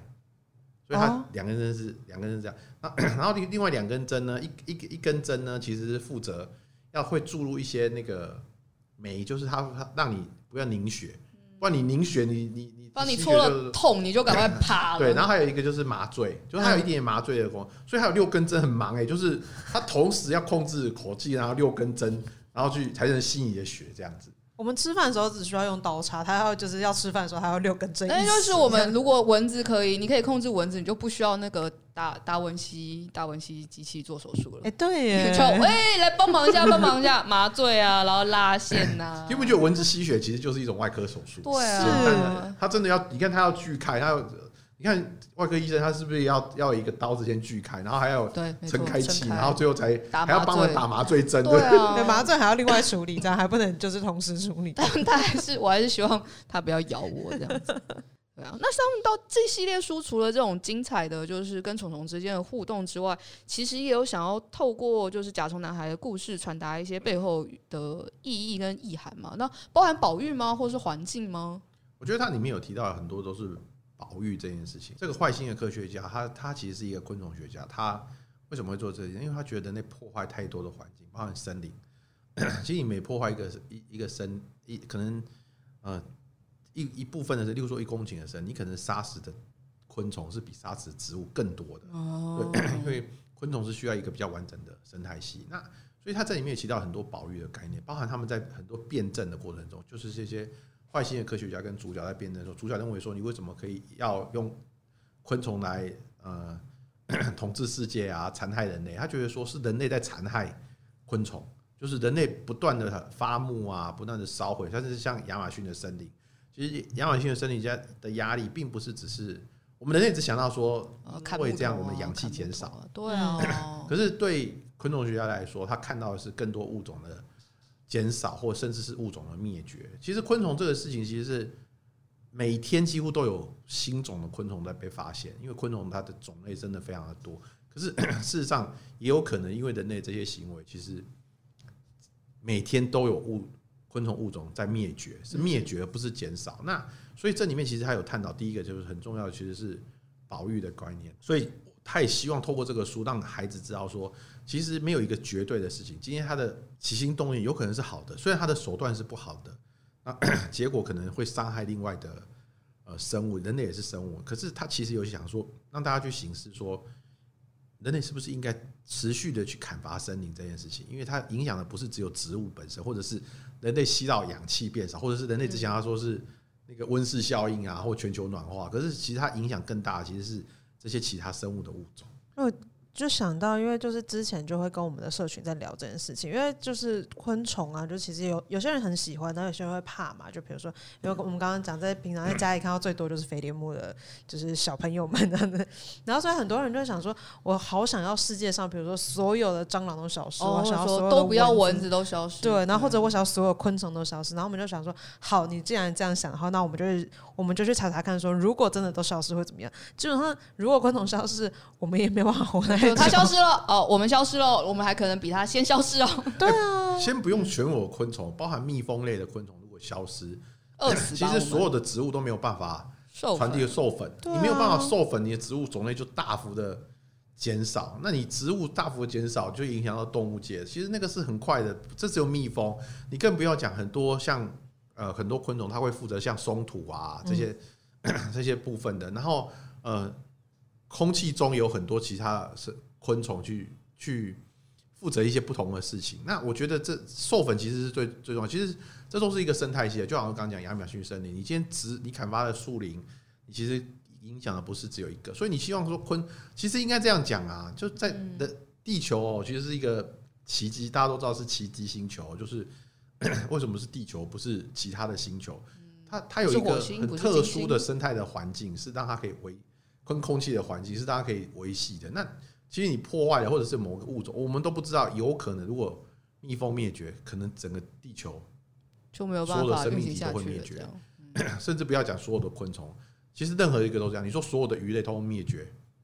所以它两根针是两根针这样。那 [clears throat] 然后另另外两根针呢，一一一根针呢，其实是负责要会注入一些那个酶，就是它它让你不要凝血，不然你凝血你你你帮你戳了痛你就赶快 [clears throat] 趴了。对，然后还有一个就是麻醉，就是它有一点点麻醉的功，所以它有六根针很忙哎，就是它同时要控制口气，然后六根针，然后去才能吸你的血这样子。我们吃饭的时候只需要用刀叉，他要就是要吃饭的时候还要六根针。那就是我们如果蚊子可以，你可以控制蚊子，你就不需要那个达达文西达文西机器做手术了。哎、欸，对耶，就哎来帮忙一下，帮忙一下，麻醉啊，然后拉线呐、啊。[laughs] 你不觉得蚊子吸血其实就是一种外科手术？对啊，他真的要，你看他要锯开，他要。你看外科医生，他是不是要要一个刀子先锯开，然后还要撑开气，然后最后才还要帮他打麻醉针，对啊，对，麻醉还要另外处理，这样还不能就是同时处理。[laughs] 但他还是，我还是希望他不要咬我这样子。[laughs] 对啊，那上到这系列书，除了这种精彩的就是跟虫虫之间的互动之外，其实也有想要透过就是甲虫男孩的故事，传达一些背后的意义跟意涵嘛？那包含保育吗，或是环境吗？我觉得它里面有提到很多都是。保育这件事情，这个坏心的科学家，他他其实是一个昆虫学家。他为什么会做这件事？因为他觉得那破坏太多的环境，包含森林。[coughs] 其实你每破坏一个一一个森一可能呃一一部分的是，例如说一公顷的森，你可能杀死的昆虫是比杀死的植物更多的。哦，对，[coughs] 因为昆虫是需要一个比较完整的生态系。那所以他在里面也提到很多保育的概念，包含他们在很多辩证的过程中，就是这些。坏心的科学家跟主角在辩论说，主角认为说，你为什么可以要用昆虫来呃统治世界啊，残害人类？他觉得说是人类在残害昆虫，就是人类不断的伐木啊，不断的烧毁，甚至是像亚马逊的森林。其实亚马逊的森林家的压力，并不是只是我们人类只想到说，会这样我们氧气减少，对啊。可是对昆虫学家来说，他看到的是更多物种的。减少，或甚至是物种的灭绝。其实昆虫这个事情，其实是每天几乎都有新种的昆虫在被发现。因为昆虫它的种类真的非常的多。可是 [coughs] 事实上，也有可能因为人类这些行为，其实每天都有物昆虫物种在灭绝，是灭绝不是减少。那所以这里面其实还有探讨，第一个就是很重要的，其实是保育的观念，所以他也希望透过这个书让孩子知道说，其实没有一个绝对的事情。今天他的起心动念有可能是好的，虽然他的手段是不好的，那 [coughs] 结果可能会伤害另外的呃生物，人类也是生物，可是他其实有想说让大家去省思说。人类是不是应该持续的去砍伐森林这件事情？因为它影响的不是只有植物本身，或者是人类吸到氧气变少，或者是人类之前他说是那个温室效应啊，或全球暖化。可是其实它影响更大其实是这些其他生物的物种。我就想到，因为就是之前就会跟我们的社群在聊这件事情，因为就是昆虫啊，就其实有有些人很喜欢，但有些人会怕嘛。就比如说，因为我们刚刚讲，在平常在家里看到最多就是飞碟目的，就是小朋友们这样的。然后所以很多人就想说，我好想要世界上，比如说所有的蟑螂都消失，我想要所有都不要蚊子都消失，对，然后或者我想要所有昆虫都消失。然后我们就想说，好，你既然这样想的话，那我们就是我们就去查查看，说如果真的都消失会怎么样？基本上，如果昆虫消失，我们也没办法活下去。它消失了。哦，我们消失了，我们还可能比它先消失哦。[laughs] 对啊，先不用选我昆虫，包含蜜蜂类的昆虫，如果消失，饿死。其实所有的植物都没有办法传递授粉，你没有办法授粉，你的植物种类就大幅的减少。那你植物大幅减少，就影响到动物界。其实那个是很快的，这只有蜜蜂，你更不要讲很多像呃很多昆虫，它会负责像松土啊这些、嗯、[coughs] 这些部分的。然后呃，空气中有很多其他是。昆虫去去负责一些不同的事情，那我觉得这授粉其实是最最重要。其实这都是一个生态系的，就好像刚刚讲亚马逊森林，你今天植你砍伐的树林，你其实影响的不是只有一个。所以你希望说昆，其实应该这样讲啊，就在的地球哦，其实是一个奇迹，大家都知道是奇迹星球，就是 [clears throat] 为什么是地球不是其他的星球？它它有一个很特殊的生态的环境，是让它可以维跟空气的环境是大家可以维系的。那其实你破坏了，或者是某个物种，我们都不知道。有可能，如果蜜蜂灭绝，可能整个地球就没有办法所有的生命体都会灭绝，[clears throat] 嗯、甚至不要讲所有的昆虫，其实任何一个都这样。你说所有的鱼类都灭绝，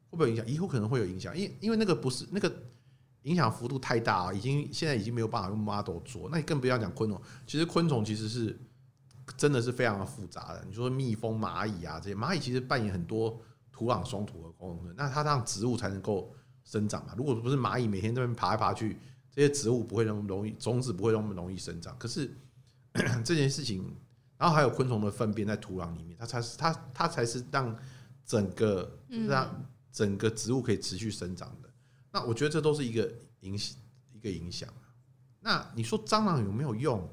会不会有影响？以后可能会有影响，因因为那个不是那个影响幅度太大啊，已经现在已经没有办法用 model 做。那你更不要讲昆虫，其实昆虫其实是真的是非常的复杂的。你说蜜蜂、蚂蚁啊这些，蚂蚁其实扮演很多土壤松土的功能，那它让植物才能够。生长嘛，如果不是蚂蚁每天在那边爬来爬去，这些植物不会那么容易，种子不会那么容易生长。可是 [clears throat] 这件事情，然后还有昆虫的粪便在土壤里面，它才是它它才是让整个让整个植物可以持续生长的。那我觉得这都是一个影响一个影响。那你说蟑螂有没有用？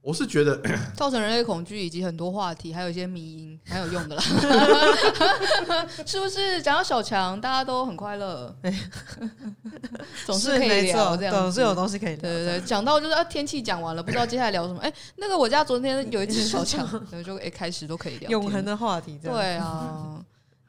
我是觉得 [coughs] 造成人类恐惧，以及很多话题，还有一些迷因，蛮有用的啦。[laughs] [laughs] 是不是？讲到小强，大家都很快乐，[laughs] 总是可以聊这样，总是有东西可以聊。对对对，讲到就是啊，天气讲完了，不知道接下来聊什么。哎，那个我家昨天有一只小强，就哎开始都可以聊永恒的话题。对啊。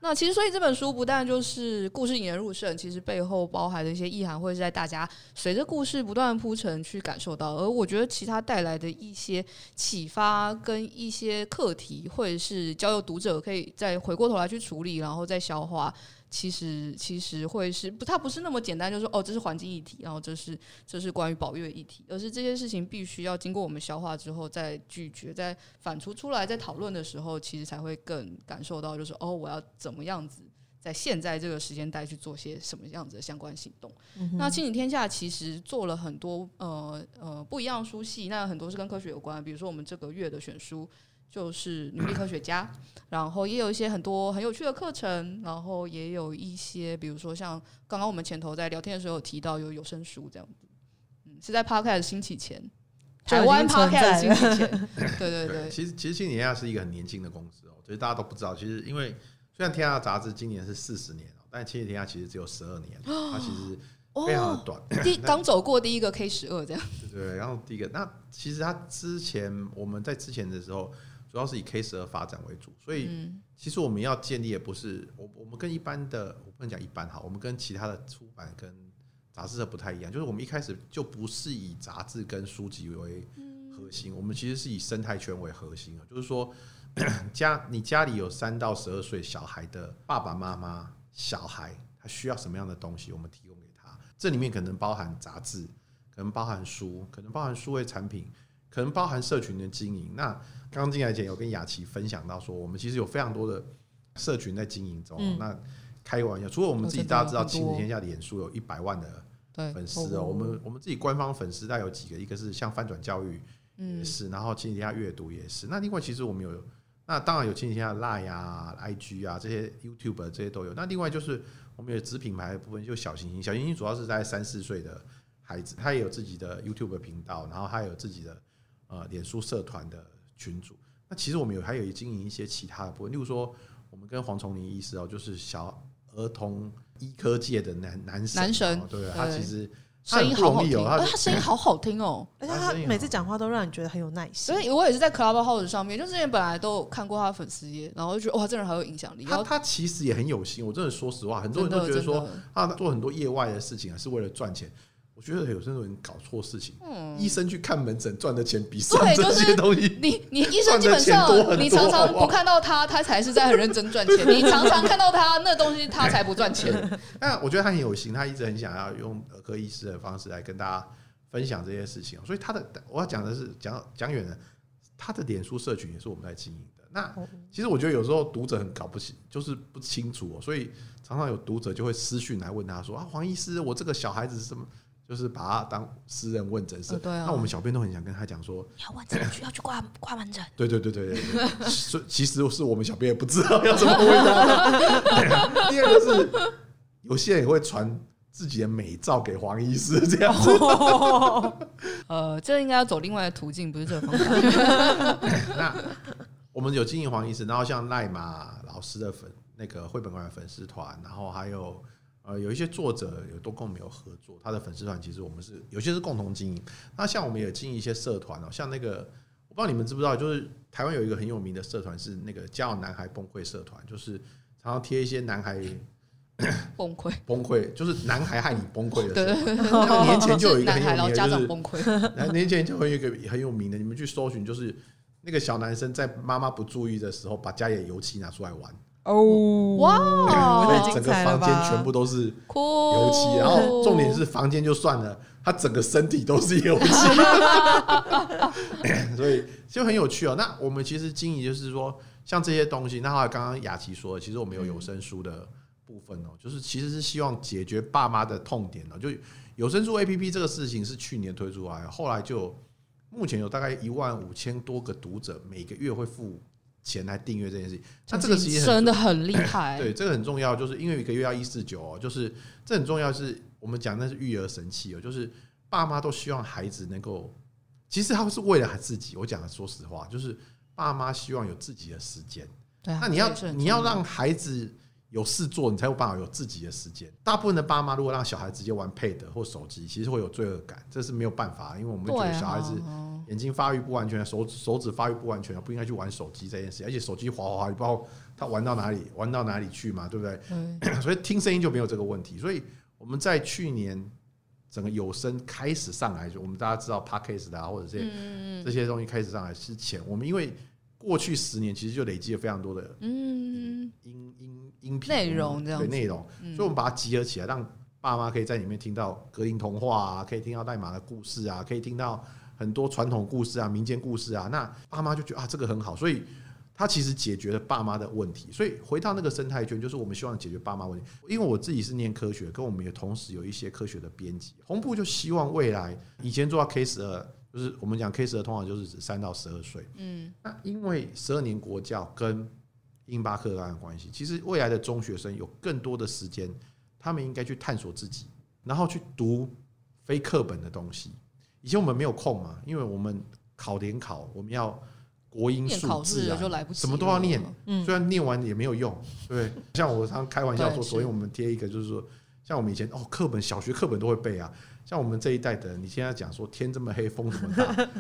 那其实，所以这本书不但就是故事引人入胜，其实背后包含的一些意涵，会是在大家随着故事不断铺陈去感受到。而我觉得，其他带来的一些启发跟一些课题，或者是交由读者可以再回过头来去处理，然后再消化。其实其实会是不，它不是那么简单，就是说哦，这是环境议题，然后这是这是关于保育的议题，而是这些事情必须要经过我们消化之后再拒绝，再反刍出来，在讨论的时候，其实才会更感受到，就是哦，我要怎么样子在现在这个时间带去做些什么样子的相关行动。嗯、那亲子天下其实做了很多呃呃不一样的书系，那很多是跟科学有关，比如说我们这个月的选书。就是女力科学家，[clears throat] 然后也有一些很多很有趣的课程，然后也有一些，比如说像刚刚我们前头在聊天的时候有提到有有声书这样子，嗯，是在 Podcast 兴起前，台湾 Podcast [laughs] 兴起前，对对对。其实其实亲子天下是一个很年轻的公司哦，所以大家都不知道，其实因为虽然天下杂志今年是四十年哦，但亲子天下其实只有十二年，[gasps] 它其实非常的短，第刚走过第一个 K 十二这样，对对，然后第一个，那其实它之前我们在之前的时候。主要是以 K 十二发展为主，所以其实我们要建立的不是我我们跟一般的我不能讲一般哈，我们跟其他的出版跟杂志社不太一样，就是我们一开始就不是以杂志跟书籍为核心，我们其实是以生态圈为核心啊，就是说家你家里有三到十二岁小孩的爸爸妈妈，小孩他需要什么样的东西，我们提供给他，这里面可能包含杂志，可能包含书，可能包含数位产品，可能包含社群的经营，那。刚刚进来前有跟雅琪分享到说，我们其实有非常多的社群在经营中。嗯、那开个玩笑，除了我们自己，大家知道亲子天下的脸书有一百万的粉丝哦。对我们我们自己官方粉丝大概有几个，一个是像翻转教育也是，嗯、然后亲子天下阅读也是。那另外其实我们有，那当然有亲子天下 Line 啊、IG 啊这些 YouTube 这些都有。那另外就是我们有子品牌的部分，就小行星。小行星主要是在三四岁的孩子，他也有自己的 YouTube 频道，然后他有自己的呃脸书社团的群组。那其实我们有还有经营一些其他的部分，例如说我们跟黄崇林医师哦，就是小。儿童医科界的男男神，男神，对，他其实声音好好听，他他声音好好听哦，而且他每次讲话都让你觉得很有耐心。所以我也是在 Clubhouse 上面，就之前本来都有看过他的粉丝页，然后就觉得哇，这人好有影响力。他他其实也很有心，我真的说实话，很多人都觉得说他做很多业外的事情啊，是为了赚钱。我觉得有些人搞错事情。嗯，医生去看门诊赚的钱比上这些东西，你你医生基本上你常常不看到他，他才是在很认真赚钱。你常常看到他那东西，他才不赚钱。[laughs] 那我觉得他很有心，他一直很想要用儿科医师的方式来跟大家分享这些事情。所以他的我要讲的是讲讲远了，他的脸书社群也是我们在经营的。那其实我觉得有时候读者很搞不清，就是不清楚，所以常常有读者就会私讯来问他说啊，黄医师，我这个小孩子是什么？就是把他当私人问诊室，那我们小编都很想跟他讲说，你要问诊需要去挂 [clears throat] 挂门诊。对对对对对，[laughs] 所以其实是我们小编也不知道要怎么问他。[laughs] 第二个是，有些人也会传自己的美照给黄医师这样子。[laughs] 呃，这应该要走另外的途径，不是这个方法。那我们有经营黄医师，然后像赖马老师的粉那个绘本馆粉丝团，然后还有。呃，有一些作者有都跟我们有合作，他的粉丝团其实我们是有些是共同经营。那像我们也经营一些社团哦，像那个我不知道你们知不知道，就是台湾有一个很有名的社团是那个家有男孩崩溃社团，就是常常贴一些男孩 [laughs] 崩溃崩溃，就是男孩害你崩溃的社团。年前就有一个很有名的，[laughs] 就是崩溃。年前就会有一个很有名的，你们去搜寻，就是那个小男生在妈妈不注意的时候，把家里的油漆拿出来玩。哦，哇！整个房间全部都是油漆，然后重点是房间就算了，他整个身体都是油漆，[laughs] 所以就很有趣哦。那我们其实经营就是说，像这些东西，那刚刚雅琪说的，其实我们有有声书的部分哦，就是其实是希望解决爸妈的痛点哦。就有声书 APP 这个事情是去年推出来，后来就目前有大概一万五千多个读者，每个月会付。钱来订阅这件事情，那这个其实真的很厉害。[clears throat] 对，这个很重要，就是因为一个月要一四九哦，就是这很重要。是我们讲那是育儿神器哦，就是爸妈都希望孩子能够，其实他们是为了自己。我讲的说实话，就是爸妈希望有自己的时间。对，那你要你要让孩子有事做，你才有办法有自己的时间。大部分的爸妈如果让小孩直接玩 Pad 或手机，其实会有罪恶感，这是没有办法，因为我们觉得小孩子。眼睛发育不完全，手手指发育不完全，不应该去玩手机这件事。而且手机滑滑滑，你不知道他玩到哪里，玩到哪里去嘛，对不对？嗯、[coughs] 所以听声音就没有这个问题。所以我们在去年整个有声开始上来，就我们大家知道 Podcast 啊，或者这些、嗯、这些东西开始上来之前，我们因为过去十年其实就累积了非常多的嗯音音音频内容这样对内容，所以我们把它集合起来，让爸妈可以在里面听到格林童话啊，可以听到代码的故事啊，可以听到。很多传统故事啊，民间故事啊，那爸妈就觉得啊，这个很好，所以他其实解决了爸妈的问题。所以回到那个生态圈，就是我们希望解决爸妈问题。因为我自己是念科学，跟我们也同时有一些科学的编辑。红布就希望未来以前做到 K 十二，就是我们讲 K 十二通常就是指三到十二岁。嗯，那因为十二年国教跟英巴课纲的关系，其实未来的中学生有更多的时间，他们应该去探索自己，然后去读非课本的东西。以前我们没有空嘛，因为我们考联考，我们要国音数自然，什么都要念。虽然念完也没有用，对。像我常开玩笑说，[laughs] 昨天我们贴一个，就是说，像我们以前哦，课本小学课本都会背啊。像我们这一代的人，你现在讲说天这么黑，风这么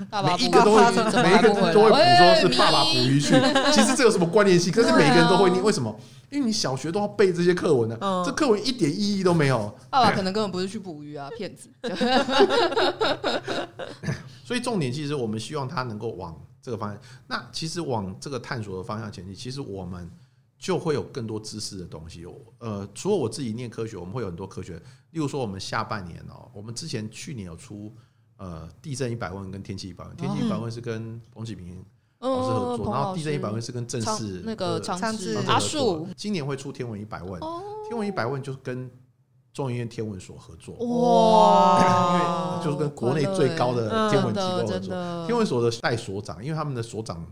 大，[laughs] 每一个都会，每一个都会补说是爸爸捕鱼去。其实这有什么关联性？可是每个人都会念，为什么？因为你小学都要背这些课文呢，这课文一点意义都没有。爸爸可能根本不是去捕鱼啊，[laughs] 骗子。所以重点其实我们希望他能够往这个方向。那其实往这个探索的方向前进，其实我们。就会有更多知识的东西。呃，除了我自己念科学，我们会有很多科学。例如说，我们下半年哦，我们之前去年有出呃地震一百问跟天气一百问。天气一百问是跟彭启平老师合作，嗯然后地震一百问是跟正式那个长治阿树。作，今年会出天文一百问，哦。天文一百问就是跟中研院天文所合作，哇，因为就是跟国内最高的天文机构合作。天文所的代所长，因为他们的所长，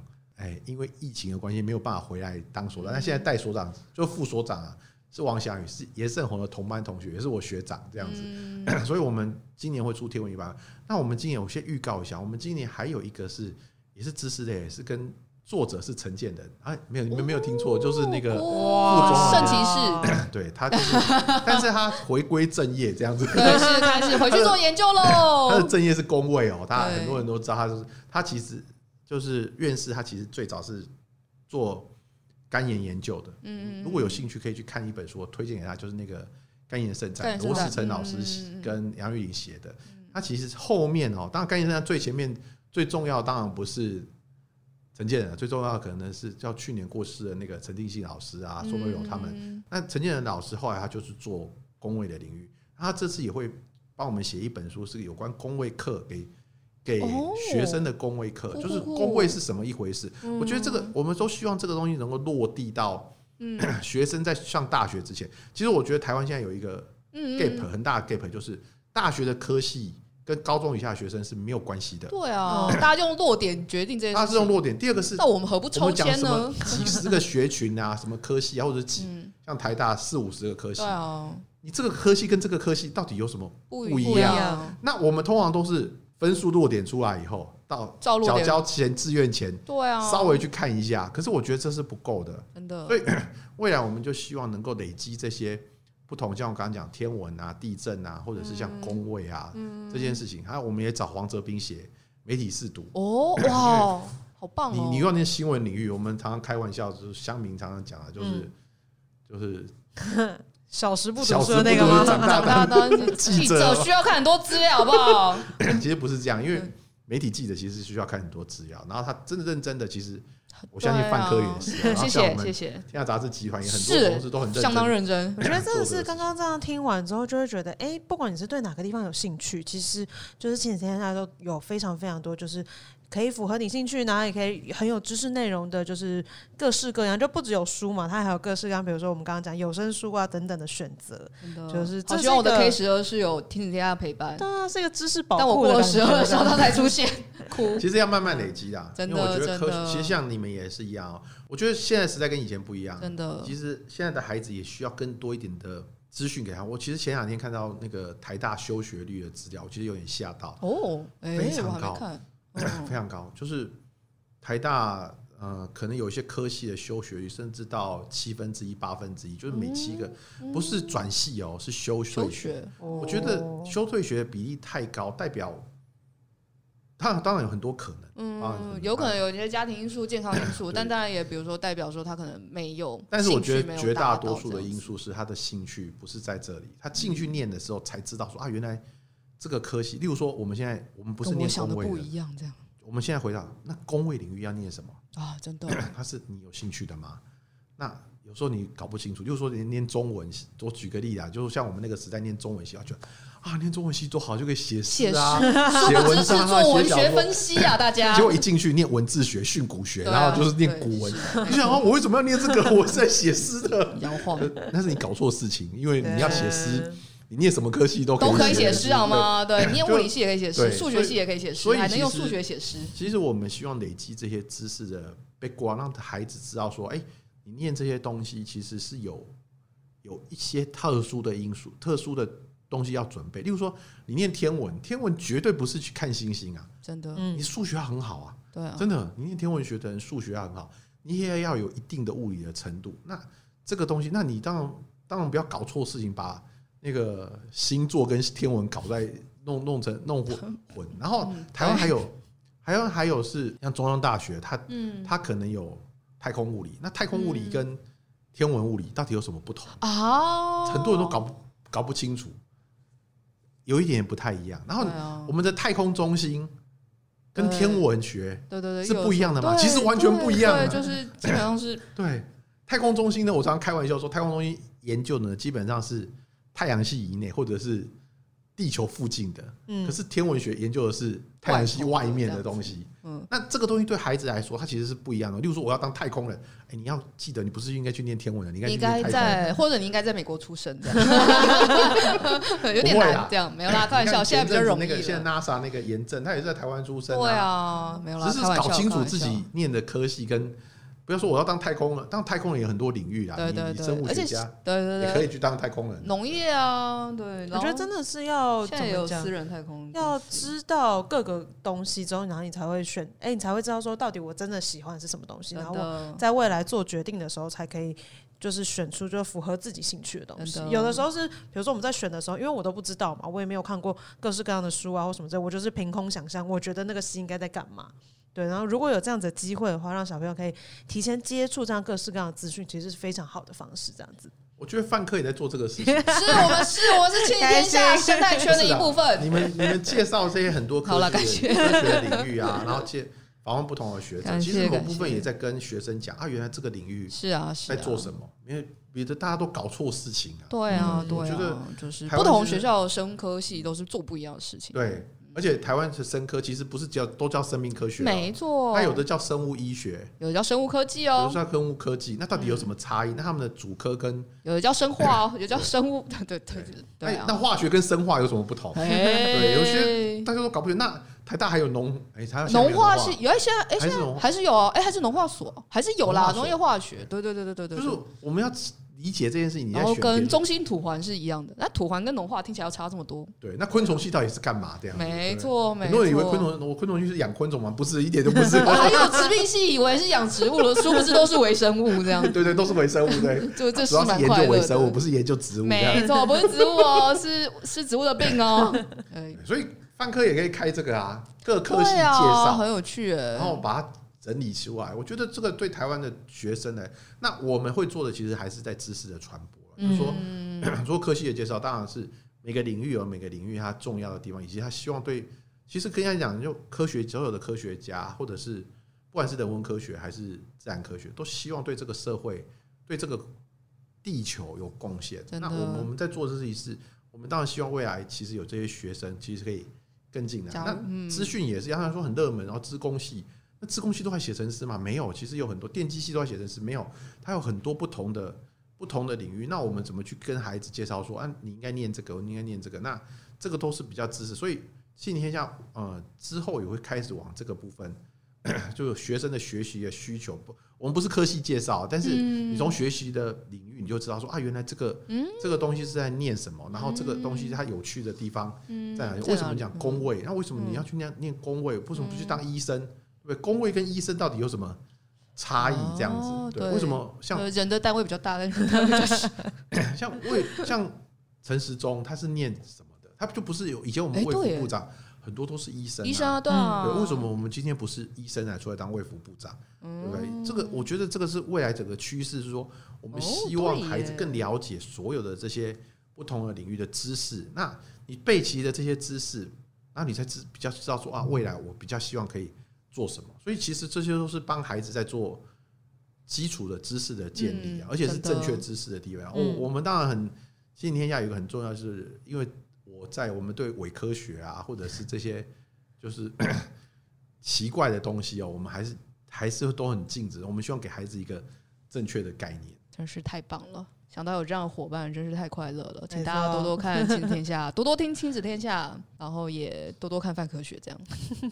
哎，因为疫情的关系没有办法回来当所长，那现在代所长就副所长啊，是王翔宇，是严胜宏的同班同学，也是我学长这样子。嗯 [clears throat] 所以我们今年会出天文一班。那我们今年我先预告一下，我们今年还有一个是也是知识类，也是跟作者是陈建仁，啊，没有你们没有听错，就是那个哇副总圣统骑士，[clears throat] 对他就是，[laughs] 但是他回归正业这样子。开始开始回去做研究喽 [laughs] 他的。正业是工位哦，大家很多人都知道他是他其实就是院士，他其实最早是做肝炎研究的。嗯如果有兴趣，可以去看一本书，我推荐给他，就是那个《肝炎圣战罗世成老师嗯跟杨玉玲写的。他其实后面哦，当然肝炎圣战最前面最重要，当然不是陈建仁，最重要的可能是叫去年过世的那个陈定信老师啊、宋瑞荣他们。们，那陈建仁老师后来他就是做工位的领域，他这次也会帮我们写一本书，是有关工位课给给哦学生的公卫课，酷就是公卫是什么一回事。嗯我觉得这个我们都希望这个东西能够落地到嗯 [clears throat] 学生在上大学之前。其实我觉得台湾现在有一个嗯 gap 很大的 gap，就是大学的科系跟高中以下的学生是没有关系的，对啊，大家用落点决定这件事他。是用落点。第二个是那我们何不抽签呢？几十个学群啊，什么科系啊，或者几嗯，像台大四五十个科系对，啊，你这个科系跟这个科系到底有什么？不不一样样。那我们通常都是分数落点出来以后，到缴交前志愿前对啊，稍微去看一下。可是我觉得这是不够的，真的所以 [clears throat] 未来我们就希望能够累积这些不同，像我刚刚讲天文啊、地震啊，或者是像工位啊、嗯这件事情。还有我们也找黄泽斌写媒体试读。哦哇，[clears throat] 好棒哦！你你用那新闻领域，我们常常开玩笑，就是乡民常常讲的，就是、嗯就是小时不读小时书的那个吗？[laughs] 长大当记记者者需要看很多资料，好不好？[laughs] 其实不是这样，因为嗯媒体记者其实需要看很多资料，然后他真的认真的，其实我相信范科也是谢谢谢谢，天下杂志集团也很多是同事都很认真，相当认真。我觉得真的是刚刚这样听完之后，就会觉得，哎、不管你是对哪个地方有兴趣，其实就是亲子天下都有非常非常多，就是可以符合你兴趣，然后也可以很有知识内容的，就是各式各样，就不只有书嘛，它还有各式各样，比如说我们刚刚讲有声书啊等等的选择。就是这是好希望我的 K 十二是有听子天下陪伴，对啊，是一个知识宝但我过了十二的时候，它才出现，哭。其实要慢慢累积啦。真的因为我觉得科学其实像你们也是一样哦。我觉得现在时代跟以前不一样，真的其实现在的孩子也需要更多一点的资讯给他。我其实前两天看到那个台大休学率的资料，我其实有点吓到，哦，哎，非常高非常高，就是台大呃，可能有一些科系的休学率甚至到七分之一、八分之一，就是每七个不是转系哦，是休学。学，我我觉得休退学的比例太高，代表他当然有很多可能，啊嗯，有可能有一些家庭因素、健康因素，但当然也比如说代表说他可能没有，但是我觉得绝大多数的因素是他的兴趣不是在这里，他进去念的时候才知道说啊，原来这个科系，例如说我们现在我们不是念跟我想的工位的，不一样，这样我们现在回到那工位领域要念什么？啊，真的，它是你有兴趣的吗？那有时候你搞不清楚，就是说你念中文系，我举个例啊，就是像我们那个时代念中文系，啊，就啊念中文系多好，就可以写写诗啊，诗，写文章啊，做 [laughs] 文学。分析啊，大家结果一进去念文字学、训诂学，然后就是念古文。你想啊，我为什么要念这个？我是在写诗的。[laughs] 摇晃那是你搞错事情，因为你要写诗，对你念什么科系都都可以写诗诗好？吗？对，你念物理系也可以写诗，数学系也可以写诗，所以还能用数学写诗。其实我们希望累积这些知识的背光，让孩子知道说，哎，你念这些东西其实是有有一些特殊的因素、特殊的东西要准备。例如说，你念天文，天文绝对不是去看星星啊，真的，嗯你数学很好啊。对啊，真的，你念天文学的人数学很好，你也要有一定的物理的程度。那这个东西，那你当然当然不要搞错事情，把那个星座跟天文搞在弄弄成弄混混。[laughs] 然后嗯台湾还有，台湾还有是像中央大学，它嗯它可能有太空物理，那太空物理跟天文物理到底有什么不同？啊，很多人都搞不搞不清楚，有一点也不太一样。然后我们的太空中心跟天文学。对对对，是不一样的嘛其实完全不一样啊对，就是基本上是对，太空中心呢，我常常开玩笑说，太空中心研究呢，基本上是太阳系以内或者是地球附近的，嗯可是天文学研究的是太阳系外面的东西。嗯，那这个东西对孩子来说，它其实是不一样的。例如说，我要当太空人，哎，你要记得，你不是应该去念天文的，你应该在，或者你应该在美国出生，[laughs] 这样有点难。这样没有啦，开玩笑，现在比较容易现在。NASA 那个严正，他也是在台湾出生、对啊，没有啦，只是搞清楚自己念的科系跟，不要说我要当太空人，当太空人有很多领域啊，对对你你生物对，而且学家对对也可以，去当太空人。农业啊，对，我觉得真的的是要现在有怎么讲私人太空，要知道各个东西之后，然后你才会选，哎、你才会知道说到底我真的喜欢的是什么东西，然后我在未来做决定的时候才可以。就是选出就符合自己兴趣的东西有的时候是，比如说我们在选的时候，因为我都不知道嘛，我也没有看过各式各样的书啊或什么之类，我就是凭空想象，我觉得那个系应该在干嘛。对，然后如果有这样子的机会的话，让小朋友可以提前接触这样各式各样的资讯，其实是非常好的方式。这样子，我觉得范科也在做这个事情。[laughs] 是我们是我们是亲天下生态圈的一部分。你们你们介绍这些很多科好了学的科学领域啊，然后介访问不同的学者，其实某部分也在跟学生讲啊，原来这个领域是啊，是啊在做什么，因为别的大家都搞错事情啊。对啊，嗯对我觉得啊，就是不同是学校的生科系都是做不一样的事情。对，而且台湾的生科其实不是叫都叫生命科学哦，没错，它有的叫生物医学，有的叫生物科技哦。有的哦，叫生物科技，那到底有什么差异？那他们的主科跟有的叫生化哦，[laughs] 有的叫生物，对对对那化学跟生化有什么不同？哎对有些大家都搞不清。那台大还有农，哎，台农化是有一些，哎，现在还是有啊，哎，还是农化所，还是有啦，农业化学，对对对对对对，就是我们要理解这件事情，你在然后选别的跟中心土环是一样的，那土环跟农化听起来要差这么多，对，那昆虫系到底是干嘛这样子？没错没错。很多人以为昆虫，我昆虫系是养昆虫吗？不是，一点都不是。[laughs] 还有植病系以为是养植物了，殊不知都是微生物这样，[laughs] 对对，都是微生物，对，[laughs] 就这是蛮快乐究微生物，不是研究植物没。错，不是植物哦，是是植物的病哦。哎，所以范科也可以开这个啊，各科系介绍，很有趣哎。然后把它整理出来。我觉得这个对台湾的学生呢，那我们会做的其实还是在知识的传播。就是说，[coughs] 嗯说科系的介绍，当然是每个领域有每个领域它重要的地方，以及他希望对，其实跟人家讲，就科学所有的科学家，或者是不管是人文科学还是自然科学，都希望对这个社会、对这个地球有贡献。那我们我们在做的事情是，我们当然希望未来其实有这些学生，其实可以更进来。那资讯也是，要他说很热门，然后资工系，那资工系都还写程式吗？没有，其实有很多电机系都在写程式，没有，它有很多不同的不同的领域。那我们怎么去跟孩子介绍说，啊，你应该念这个，你应该念这个？那这个都是比较知识，所以信天下呃之后也会开始往这个部分，[coughs] 就是学生的学习的需求。不，我们不是科系介绍，但是你从学习的领域你就知道说啊，原来这个这个东西是在念什么，然后这个东西它有趣的地方在哪里？为什么讲工位？那为什么你要去念念工位？为什么不去当医生？对？工位跟医生到底有什么差异？这样子，对？为什么像呃人的单位比较大。[laughs] 像为像陈时中，他是念什么的？他就不是有以前我们卫哎对耶福部长很多都是医生啊，医生啊，对啊，对，为什么我们今天不是医生来出来当卫福部长？对不对？这个我觉得这个是未来整个趋势，是说我们希望孩子更了解所有的这些不同的领域的知识。那你背齐的这些知识，那你才知比较知道说啊，未来我比较希望可以做什么。所以其实这些都是帮孩子在做基础的知识的建立啊，嗯而且是正确知识的地位啊。我嗯我们当然很，今天下有一个很重要，就是因为我在我们对伪科学啊，或者是这些 [coughs] 就是 [coughs] 奇怪的东西哦，我们还是还是都很禁止。我们希望给孩子一个正确的概念。真是太棒了！想到有这样的伙伴，真是太快乐了。请大家多多看《[laughs] 亲子天下》，多多听《亲子天下》，然后也多多看范科学，这样。[laughs]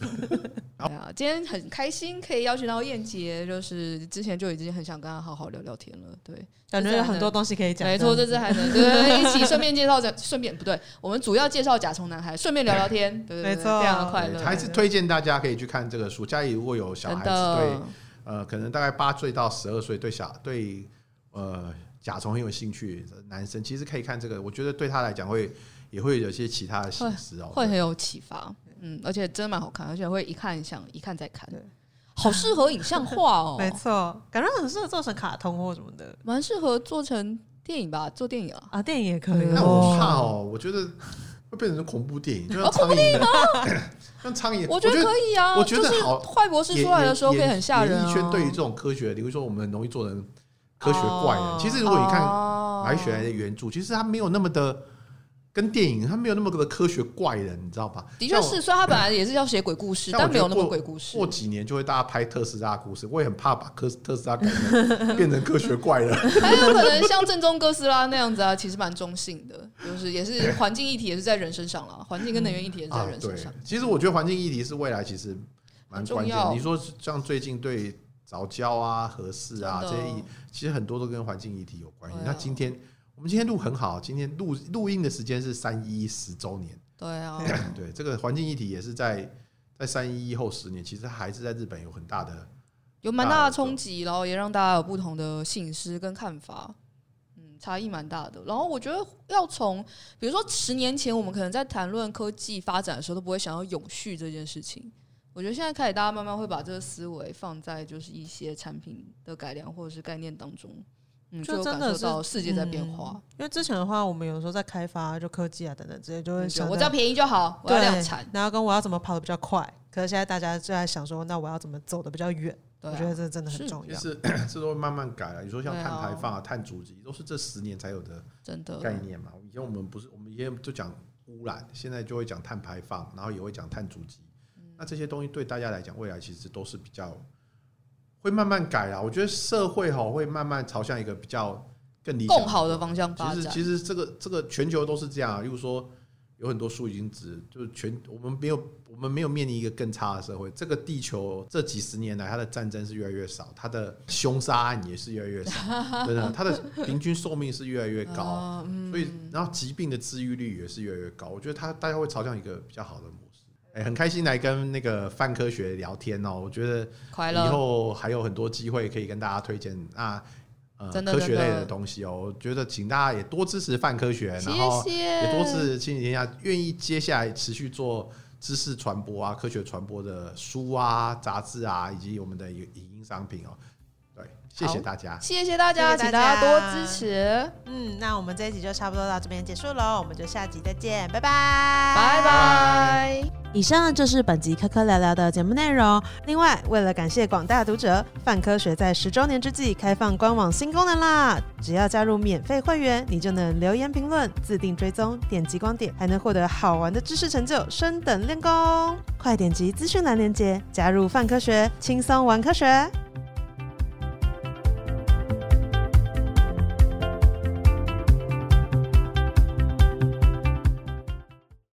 对啊，今天很开心可以邀请到燕杰，就是之前就已经很想跟他好好聊聊天了。对，感觉有很多东西可以讲。没错，这次还能对一起顺便介绍，顺便不对，我们主要介绍甲虫男孩，顺便聊聊天，对对对，没错非常的快乐。对还是推荐大家可以去看这个书。家里如果有小孩子，对，呃，可能大概八岁到十二岁，对小对呃甲虫很有兴趣的男生，其实可以看这个。我觉得对他来讲会也会有一些其他的心思哦，会很有启发。嗯，而且真的蛮好看，而且会一看想一看再看对，[laughs] 好适合影像化哦。没错，感觉很适合做成卡通或什么的蛮适合做成电影吧，做电影啊。啊，电影也可以。那我怕哦，我觉得会变成恐怖电影，就像苍蝇，[coughs] 像苍蝇，我觉得可以啊，我觉得就是好坏博士出来的时候可以很吓人啊。演艺圈对于这种科学，比如说我们很容易做成科学怪人。哦其实如果你看哦白雪莱的原著，其实他没有那么的跟电影，他没有那么个的科学怪人，你知道吧？的确是，虽然他本来也是要写鬼故事，[clears throat] 但没有那么鬼故事。过几年就会大家拍特斯拉故事，我也很怕把科特斯拉改成变成科学怪人。[laughs] 还有可能像正宗哥斯拉那样子啊，其实蛮中性的，就是也是环境议题也是在人身上了，[laughs] 环境跟能源议题也是在人身上。啊、其实我觉得环境议题是未来其实蛮关键。你说像最近对藻礁啊、合适啊这些议，其实很多都跟环境议题有关系。那今天。我们今天录很好，今天录录音的时间是三一十周年。对啊，[clears throat] 对这个环境议题也是在在三一一后十年，其实还是在日本有很大的有蛮大的冲击，然后也让大家有不同的省思跟看法，嗯，差异蛮大的。然后我觉得要从比如说十年前我们可能在谈论科技发展的时候都不会想要永续这件事情，我觉得现在开始大家慢慢会把这个思维放在就是一些产品的改良或者是概念当中。就真的是世界在变化，因为之前的话，我们有时候在开发就科技啊等等这些，就会想我只要便宜就好，我要量产，然后跟我要怎么跑的比较快。可是现在大家就在想说，那我要怎么走的比较远？我觉得这真的很重要。是，这都会慢慢改了。你说像碳排放啊、碳足迹，都是这十年才有的真的概念嘛。以前我们不是，我们以前就讲污染，现在就会讲碳排放，然后也会讲碳足迹。那这些东西对大家来讲，未来其实都是比较。会慢慢改啦，我觉得社会哈会慢慢朝向一个比较更理想、更好的方向发展。其实，其实这个这个全球都是这样啊。例如说，有很多书已经指，就是全我们没有我们没有面临一个更差的社会。这个地球这几十年来，它的战争是越来越少，它的凶杀案也是越来越少，[laughs] 真的，它的平均寿命是越来越高，所以然后疾病的治愈率也是越来越高。我觉得它大家会朝向一个比较好的。哎，很开心来跟那个泛科学聊天哦，我觉得以后还有很多机会可以跟大家推荐啊，呃，科学类的东西哦。我觉得请大家也多支持泛科学，然后也多支持亲子天下，愿意接下来持续做知识传播啊、科学传播的书啊、杂志啊，以及我们的影音商品哦。谢谢大家，谢谢大家，请大家多支持。嗯，那我们这一集就差不多到这边结束喽，我们就下集再见，拜拜，拜拜。以上就是本集科科聊聊的节目内容。另外，为了感谢广大读者，泛科学在十周年之际开放官网新功能啦！只要加入免费会员，你就能留言评论、自定追踪、点击光点，还能获得好玩的知识成就，升等练功。快点击资讯栏链接，加入泛科学，轻松玩科学。